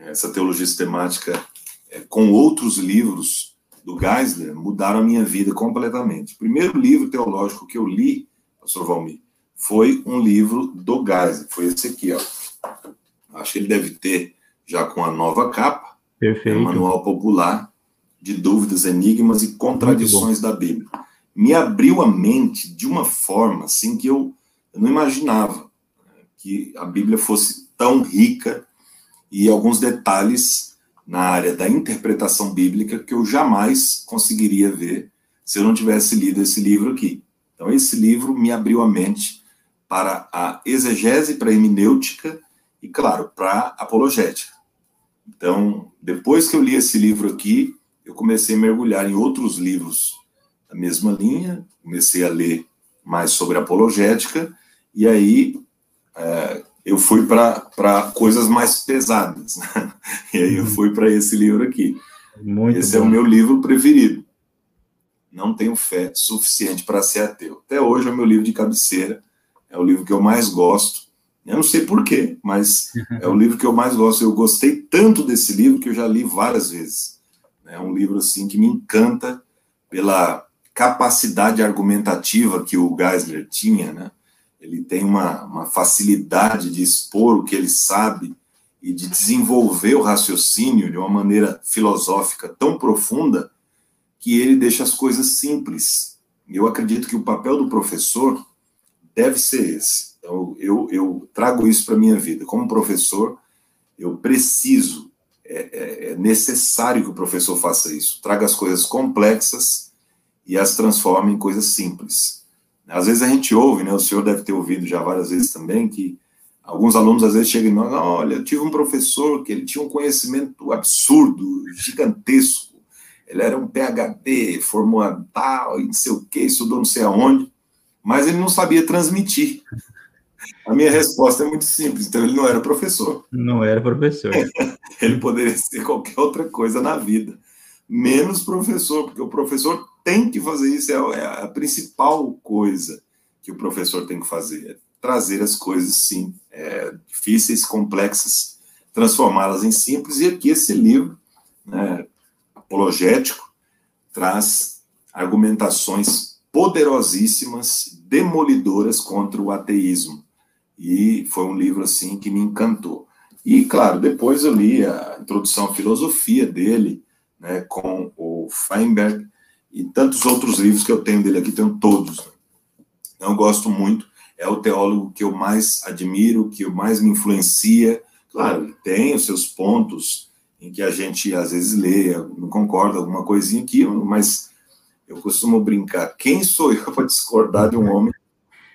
essa teologia sistemática é, com outros livros do Geisler mudaram a minha vida completamente. O primeiro livro teológico que eu li, pastor Valmir, foi um livro do Geisler, foi esse aqui, ó. Acho que ele deve ter já com a nova capa, Perfeito. É um manual popular de dúvidas, enigmas e contradições da Bíblia. Me abriu a mente de uma forma assim que eu, eu não imaginava né, que a Bíblia fosse tão rica e alguns detalhes na área da interpretação bíblica que eu jamais conseguiria ver se eu não tivesse lido esse livro aqui. Então, esse livro me abriu a mente para a exegese, para a hermenêutica e, claro, para a apologética. Então, depois que eu li esse livro aqui, eu comecei a mergulhar em outros livros da mesma linha, comecei a ler mais sobre apologética, e aí é, eu fui para coisas mais pesadas. Né? E aí eu uhum. fui para esse livro aqui. Muito esse bom. é o meu livro preferido. Não tenho fé suficiente para ser ateu. Até hoje é o meu livro de cabeceira. É o livro que eu mais gosto. Eu não sei porquê, mas é o livro que eu mais gosto. Eu gostei tanto desse livro que eu já li várias vezes. É um livro assim que me encanta pela capacidade argumentativa que o Geisler tinha, né? Ele tem uma, uma facilidade de expor o que ele sabe e de desenvolver o raciocínio de uma maneira filosófica tão profunda que ele deixa as coisas simples. Eu acredito que o papel do professor deve ser esse. Então, eu, eu trago isso para a minha vida. Como professor, eu preciso é, é, necessário que o professor faça isso. Traga as coisas complexas e as transforme em coisas simples. Às vezes a gente ouve, né? O senhor deve ter ouvido já várias vezes também que alguns alunos às vezes chegam e nós, olha, eu tive um professor que ele tinha um conhecimento absurdo, gigantesco. Ele era um PhD, formou tal, e não sei o que, estudou não sei aonde, mas ele não sabia transmitir. A minha resposta é muito simples. Então, ele não era professor. Não era professor. ele poderia ser qualquer outra coisa na vida, menos professor, porque o professor tem que fazer isso, é, é a principal coisa que o professor tem que fazer, é trazer as coisas, sim, é, difíceis, complexas, transformá-las em simples. E aqui esse livro, né, apologético, traz argumentações poderosíssimas, demolidoras contra o ateísmo e foi um livro assim que me encantou. E claro, depois eu li a introdução à filosofia dele, né, com o Feinberg e tantos outros livros que eu tenho dele aqui, tenho todos. Eu gosto muito, é o teólogo que eu mais admiro, que mais me influencia. Claro, tem os seus pontos em que a gente às vezes lê, não concorda alguma coisinha aqui, mas eu costumo brincar, quem sou eu para discordar de um homem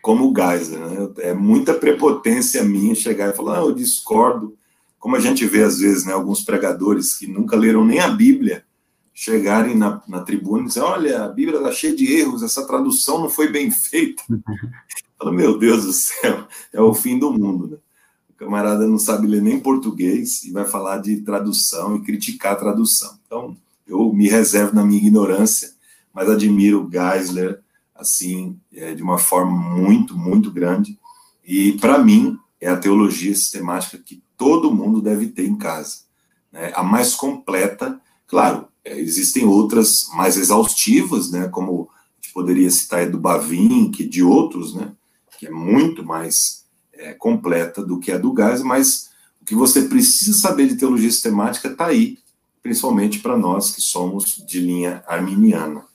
como o Geisler. Né? É muita prepotência minha chegar e falar, ah, eu discordo. Como a gente vê, às vezes, né, alguns pregadores que nunca leram nem a Bíblia, chegarem na, na tribuna e dizer, olha, a Bíblia está cheia de erros, essa tradução não foi bem feita. Fala, meu Deus do céu, é o fim do mundo. Né? O camarada não sabe ler nem português e vai falar de tradução e criticar a tradução. Então, eu me reservo na minha ignorância, mas admiro o Geisler, assim, é, de uma forma muito, muito grande. E, para mim, é a teologia sistemática que todo mundo deve ter em casa. Né? A mais completa, claro, existem outras mais exaustivas, né? como a gente poderia citar a do Bavin, que de outros, né? que é muito mais é, completa do que a do Gás, mas o que você precisa saber de teologia sistemática está aí, principalmente para nós que somos de linha arminiana.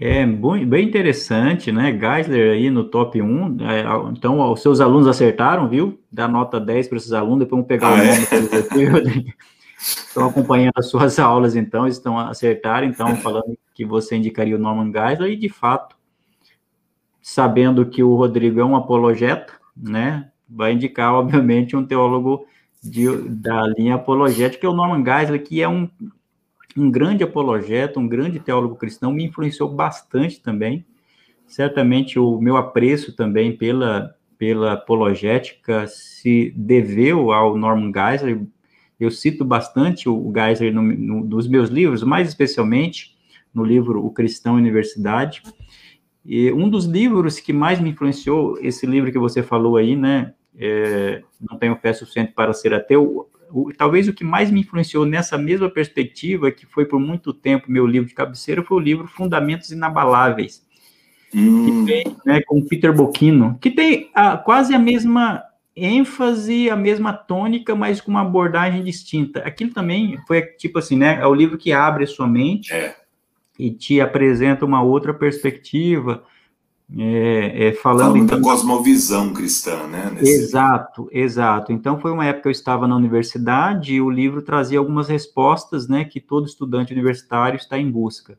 É bem interessante, né? Geisler aí no top 1. É, então, os seus alunos acertaram, viu? Dá nota 10 para esses alunos, depois vamos pegar ah, o nome é? Estão acompanhando as suas aulas, então, estão acertaram, então, falando que você indicaria o Norman Geisler, e de fato, sabendo que o Rodrigo é um apologeta, né? Vai indicar, obviamente, um teólogo de, da linha apologética, que é o Norman Geisler, que é um um grande apologeta, um grande teólogo cristão, me influenciou bastante também. Certamente o meu apreço também pela, pela apologética se deveu ao Norman Geisler. Eu cito bastante o Geisler no, no, nos meus livros, mais especialmente no livro O Cristão Universidade. E um dos livros que mais me influenciou, esse livro que você falou aí, né? É, não tenho fé suficiente para ser ateu, o, talvez o que mais me influenciou nessa mesma perspectiva, que foi por muito tempo meu livro de cabeceira, foi o livro Fundamentos Inabaláveis, hum. que tem, né, com Peter Bocchino, que tem a, quase a mesma ênfase, a mesma tônica, mas com uma abordagem distinta. Aquilo também foi tipo assim, né? É o livro que abre a sua mente é. e te apresenta uma outra perspectiva é, é, falando Fala então, cosmovisão cristã, né? Nesse... Exato, exato. Então foi uma época que eu estava na universidade e o livro trazia algumas respostas, né, que todo estudante universitário está em busca.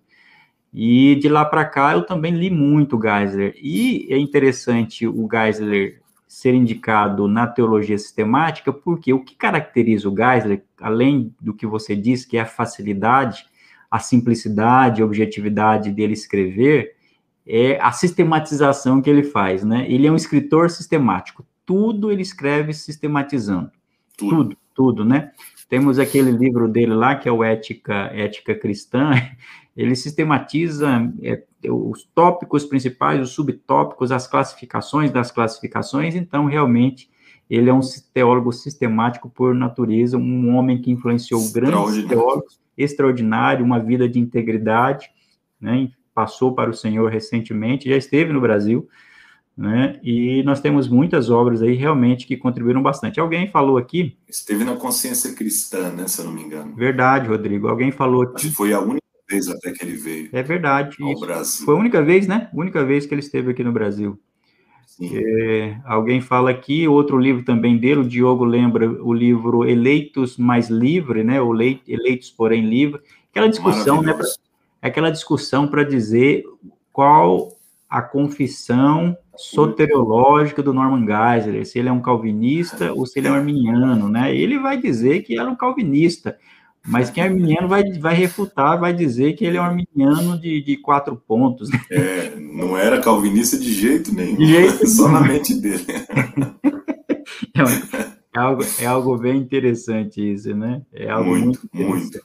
E de lá para cá eu também li muito Geisler. E é interessante o Geisler ser indicado na teologia sistemática, porque o que caracteriza o Geisler, além do que você disse, que é a facilidade, a simplicidade, a objetividade dele escrever, é a sistematização que ele faz, né? Ele é um escritor sistemático. Tudo ele escreve sistematizando. Tudo, tudo, tudo né? Temos aquele livro dele lá, que é o Ética, Ética Cristã. Ele sistematiza é, os tópicos principais, os subtópicos, as classificações das classificações. Então, realmente, ele é um teólogo sistemático por natureza, um homem que influenciou grandes teólogos, extraordinário, uma vida de integridade, né? passou para o Senhor recentemente, já esteve no Brasil, né? E nós temos muitas obras aí realmente que contribuíram bastante. Alguém falou aqui. Esteve na consciência cristã, né? Se eu não me engano. Verdade, Rodrigo. Alguém falou aqui. Acho que foi a única vez até que ele veio. É verdade. Foi a única vez, né? Única vez que ele esteve aqui no Brasil. É, alguém fala aqui, outro livro também dele, o Diogo lembra o livro Eleitos mais Livre, né? O Eleitos, porém Livre. Aquela discussão, né? Pra, aquela discussão para dizer qual a confissão soteriológica do Norman Geisler, se ele é um calvinista ou se ele é um arminiano, né? Ele vai dizer que ele é um calvinista, mas quem é arminiano vai, vai refutar, vai dizer que ele é um arminiano de, de quatro pontos. Né? É, não era calvinista de jeito nenhum, de jeito só nenhum. na mente dele. É, é, algo, é algo bem interessante isso, né? É algo muito, muito.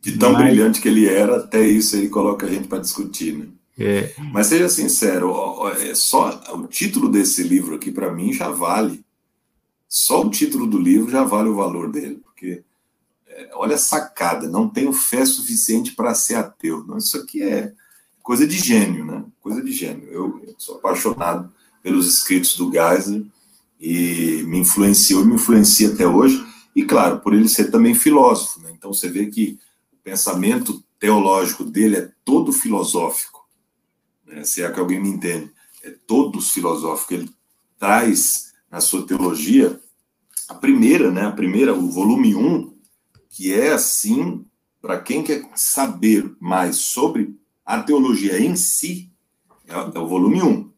De tão mas... brilhante que ele era, até isso ele coloca a gente para discutir, né? É. Mas seja sincero, é só o título desse livro aqui para mim já vale. Só o título do livro já vale o valor dele, olha a sacada, não tenho fé suficiente para ser ateu. Não, isso aqui é coisa de gênio, né? Coisa de gênio. Eu, sou apaixonado pelos escritos do Geisler e me influenciou, me influencia até hoje. E claro, por ele ser também filósofo, né? Então você vê que o pensamento teológico dele é todo filosófico. Né? Se é que alguém me entende, é todo filosófico. Ele traz na sua teologia a primeira, né? A primeira, o volume 1, que é assim, para quem quer saber mais sobre a teologia em si, é, é o volume 1.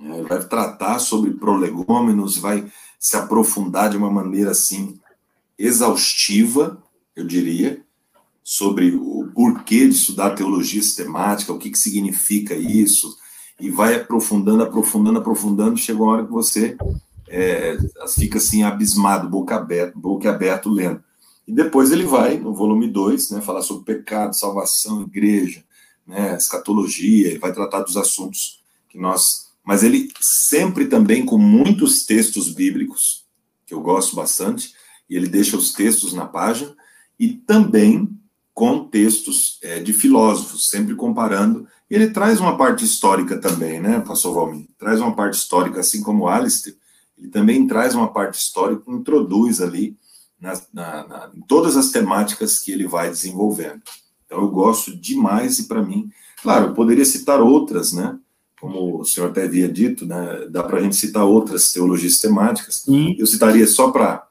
Ele vai tratar sobre prolegômenos, vai se aprofundar de uma maneira assim exaustiva, eu diria, sobre o porquê de estudar teologia sistemática, o que, que significa isso, e vai aprofundando, aprofundando, aprofundando, chega uma hora que você é, fica assim abismado, boca aberta, boca aberta lendo. E depois ele vai, no volume 2, né, falar sobre pecado, salvação, igreja, né, escatologia, ele vai tratar dos assuntos que nós. Mas ele sempre também com muitos textos bíblicos, que eu gosto bastante, e ele deixa os textos na página, e também com textos é, de filósofos, sempre comparando. E ele traz uma parte histórica também, né, pastor Valmir? Traz uma parte histórica, assim como Alistair, ele também traz uma parte histórica, introduz ali na, na, na, em todas as temáticas que ele vai desenvolvendo. Então, eu gosto demais e, para mim, claro, eu poderia citar outras, né? Como o senhor até havia dito, né? Dá para a gente citar outras teologias temáticas. Sim. Eu citaria só para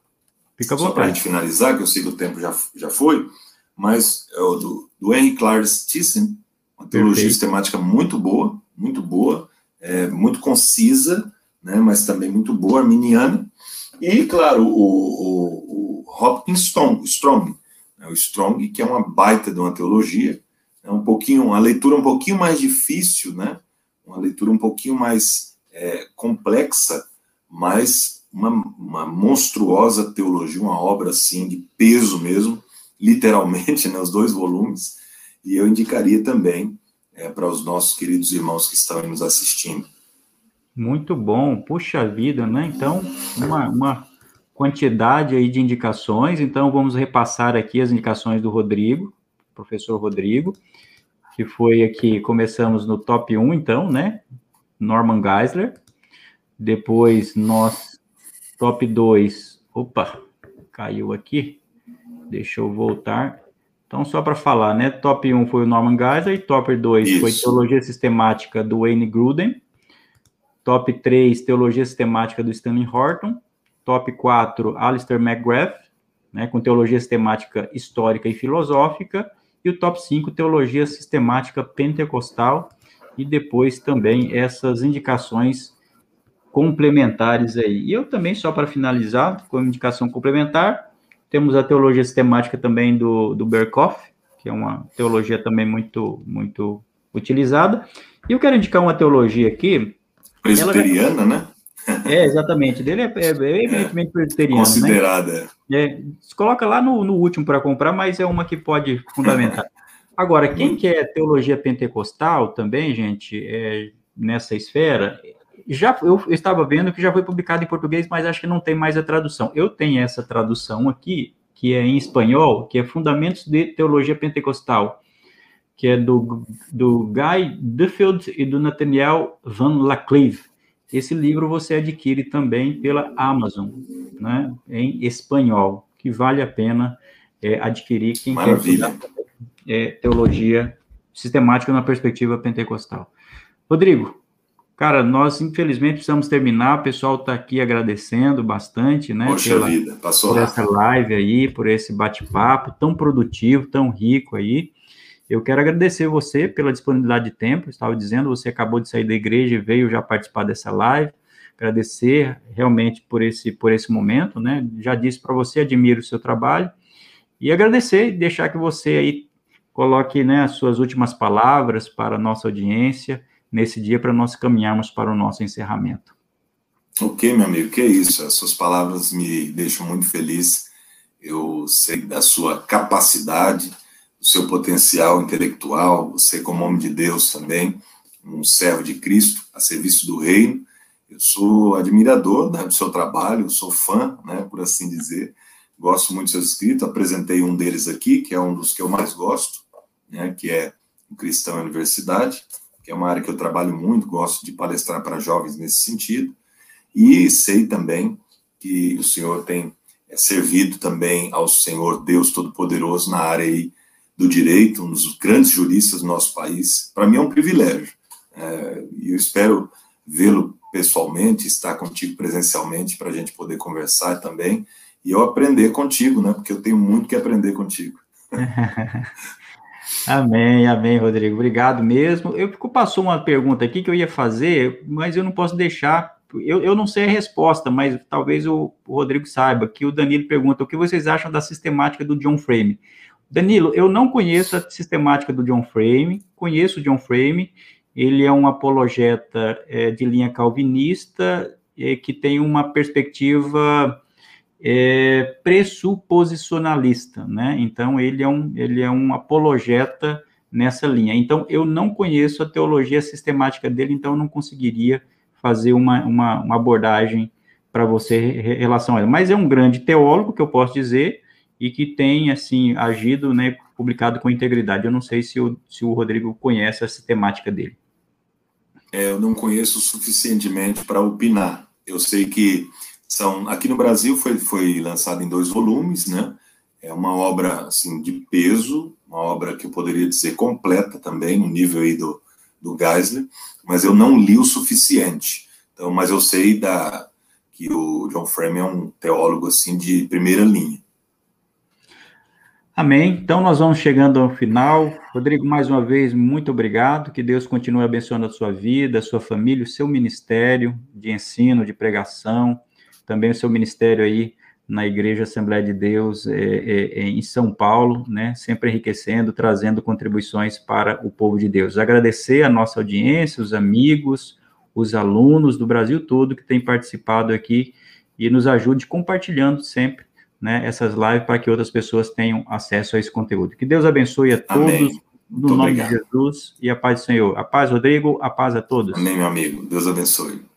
só para a gente finalizar, que eu sei que o tempo já, já foi, mas é o do, do Henry Clarence Thyssen, uma teologia Perfeito. sistemática muito boa, muito boa, é, muito concisa, né, mas também muito boa, arminiana. E, claro, o, o, Hopkins Strong, Strong né, o Strong, que é uma baita de uma teologia, é um pouquinho, uma leitura um pouquinho mais difícil, né? Uma leitura um pouquinho mais é, complexa, mas uma, uma, monstruosa teologia, uma obra assim de peso mesmo, literalmente, né? Os dois volumes. E eu indicaria também é, para os nossos queridos irmãos que estão nos assistindo. Muito bom, puxa vida, né? Então, uma, uma quantidade aí de indicações, então vamos repassar aqui as indicações do Rodrigo, professor Rodrigo, que foi aqui, começamos no top 1, então, né? Norman Geisler. Depois nós, top 2, opa, caiu aqui, deixa eu voltar. Então, só para falar, né? Top 1 foi o Norman Geisler, top 2 Isso. foi Teologia Sistemática do Wayne Gruden, top 3, Teologia Sistemática do Stanley Horton, Top 4, Alistair McGrath, né, com teologia sistemática histórica e filosófica, e o top 5, teologia sistemática pentecostal, e depois também essas indicações complementares aí. E eu também, só para finalizar, com indicação complementar, temos a teologia sistemática também do, do que é uma teologia também muito, muito utilizada. E eu quero indicar uma teologia aqui. Presbiteriana, né? É, exatamente. Dele é, é, é evidentemente presbiteriano. Né? Considerada. Né? É, se coloca lá no, no último para comprar, mas é uma que pode fundamentar. Agora, quem quer teologia pentecostal também, gente, é, nessa esfera, já eu estava vendo que já foi publicado em português, mas acho que não tem mais a tradução. Eu tenho essa tradução aqui, que é em espanhol, que é Fundamentos de Teologia Pentecostal, que é do, do Guy Duffield e do Nathaniel Van Lacleve. Esse livro você adquire também pela Amazon, né, em espanhol, que vale a pena é, adquirir quem Maravilha. quer é, teologia sistemática na perspectiva pentecostal. Rodrigo, Cara, nós infelizmente precisamos terminar. O pessoal está aqui agradecendo bastante, né? Poxa pela, vida, passou por essa live aí, por esse bate-papo tão produtivo, tão rico aí. Eu quero agradecer você pela disponibilidade de tempo. Estava dizendo, você acabou de sair da igreja e veio já participar dessa live. Agradecer realmente por esse por esse momento, né? Já disse para você, admiro o seu trabalho e agradecer e deixar que você aí coloque, né, as suas últimas palavras para a nossa audiência nesse dia para nós caminharmos para o nosso encerramento. Ok, meu amigo, que é isso. As suas palavras me deixam muito feliz. Eu sei da sua capacidade, do seu potencial intelectual, você como homem de Deus também, um servo de Cristo, a serviço do reino. Eu sou admirador né, do seu trabalho, sou fã, né, por assim dizer. Gosto muito dos seus escritos, apresentei um deles aqui, que é um dos que eu mais gosto, né, que é o Cristão Universidade que é uma área que eu trabalho muito, gosto de palestrar para jovens nesse sentido, e sei também que o senhor tem é, servido também ao Senhor Deus Todo-Poderoso na área aí do direito, um dos grandes juristas do nosso país. Para mim é um privilégio, é, e eu espero vê-lo pessoalmente, estar contigo presencialmente, para a gente poder conversar também, e eu aprender contigo, né, porque eu tenho muito que aprender contigo. Amém, amém, Rodrigo. Obrigado mesmo. Eu passou uma pergunta aqui que eu ia fazer, mas eu não posso deixar. Eu, eu não sei a resposta, mas talvez o Rodrigo saiba. Que o Danilo pergunta: o que vocês acham da sistemática do John Frame? Danilo, eu não conheço a sistemática do John Frame, conheço o John Frame, ele é um apologeta é, de linha calvinista é, que tem uma perspectiva é, pressuposicionalista, né? Então ele é um ele é um apologeta nessa linha. Então eu não conheço a teologia sistemática dele, então eu não conseguiria fazer uma, uma, uma abordagem para você em relação a ele. Mas é um grande teólogo que eu posso dizer e que tem assim agido, né, publicado com integridade. Eu não sei se o, se o Rodrigo conhece a sistemática dele. É, eu não conheço suficientemente para opinar. Eu sei que são, aqui no Brasil foi, foi lançado em dois volumes, né? É uma obra assim de peso, uma obra que eu poderia dizer completa também, no nível aí do, do Geisler, mas eu não li o suficiente. Então, mas eu sei da que o John Frame é um teólogo assim de primeira linha. Amém. Então nós vamos chegando ao final. Rodrigo, mais uma vez, muito obrigado. Que Deus continue abençoando a sua vida, a sua família, o seu ministério de ensino, de pregação também o seu ministério aí na Igreja Assembleia de Deus é, é, é, em São Paulo, né, sempre enriquecendo, trazendo contribuições para o povo de Deus. Agradecer a nossa audiência, os amigos, os alunos do Brasil todo que têm participado aqui e nos ajude compartilhando sempre né, essas lives para que outras pessoas tenham acesso a esse conteúdo. Que Deus abençoe a todos, Amém. no Muito nome obrigado. de Jesus e a paz do Senhor. A paz, Rodrigo, a paz a todos. Amém, meu amigo. Deus abençoe.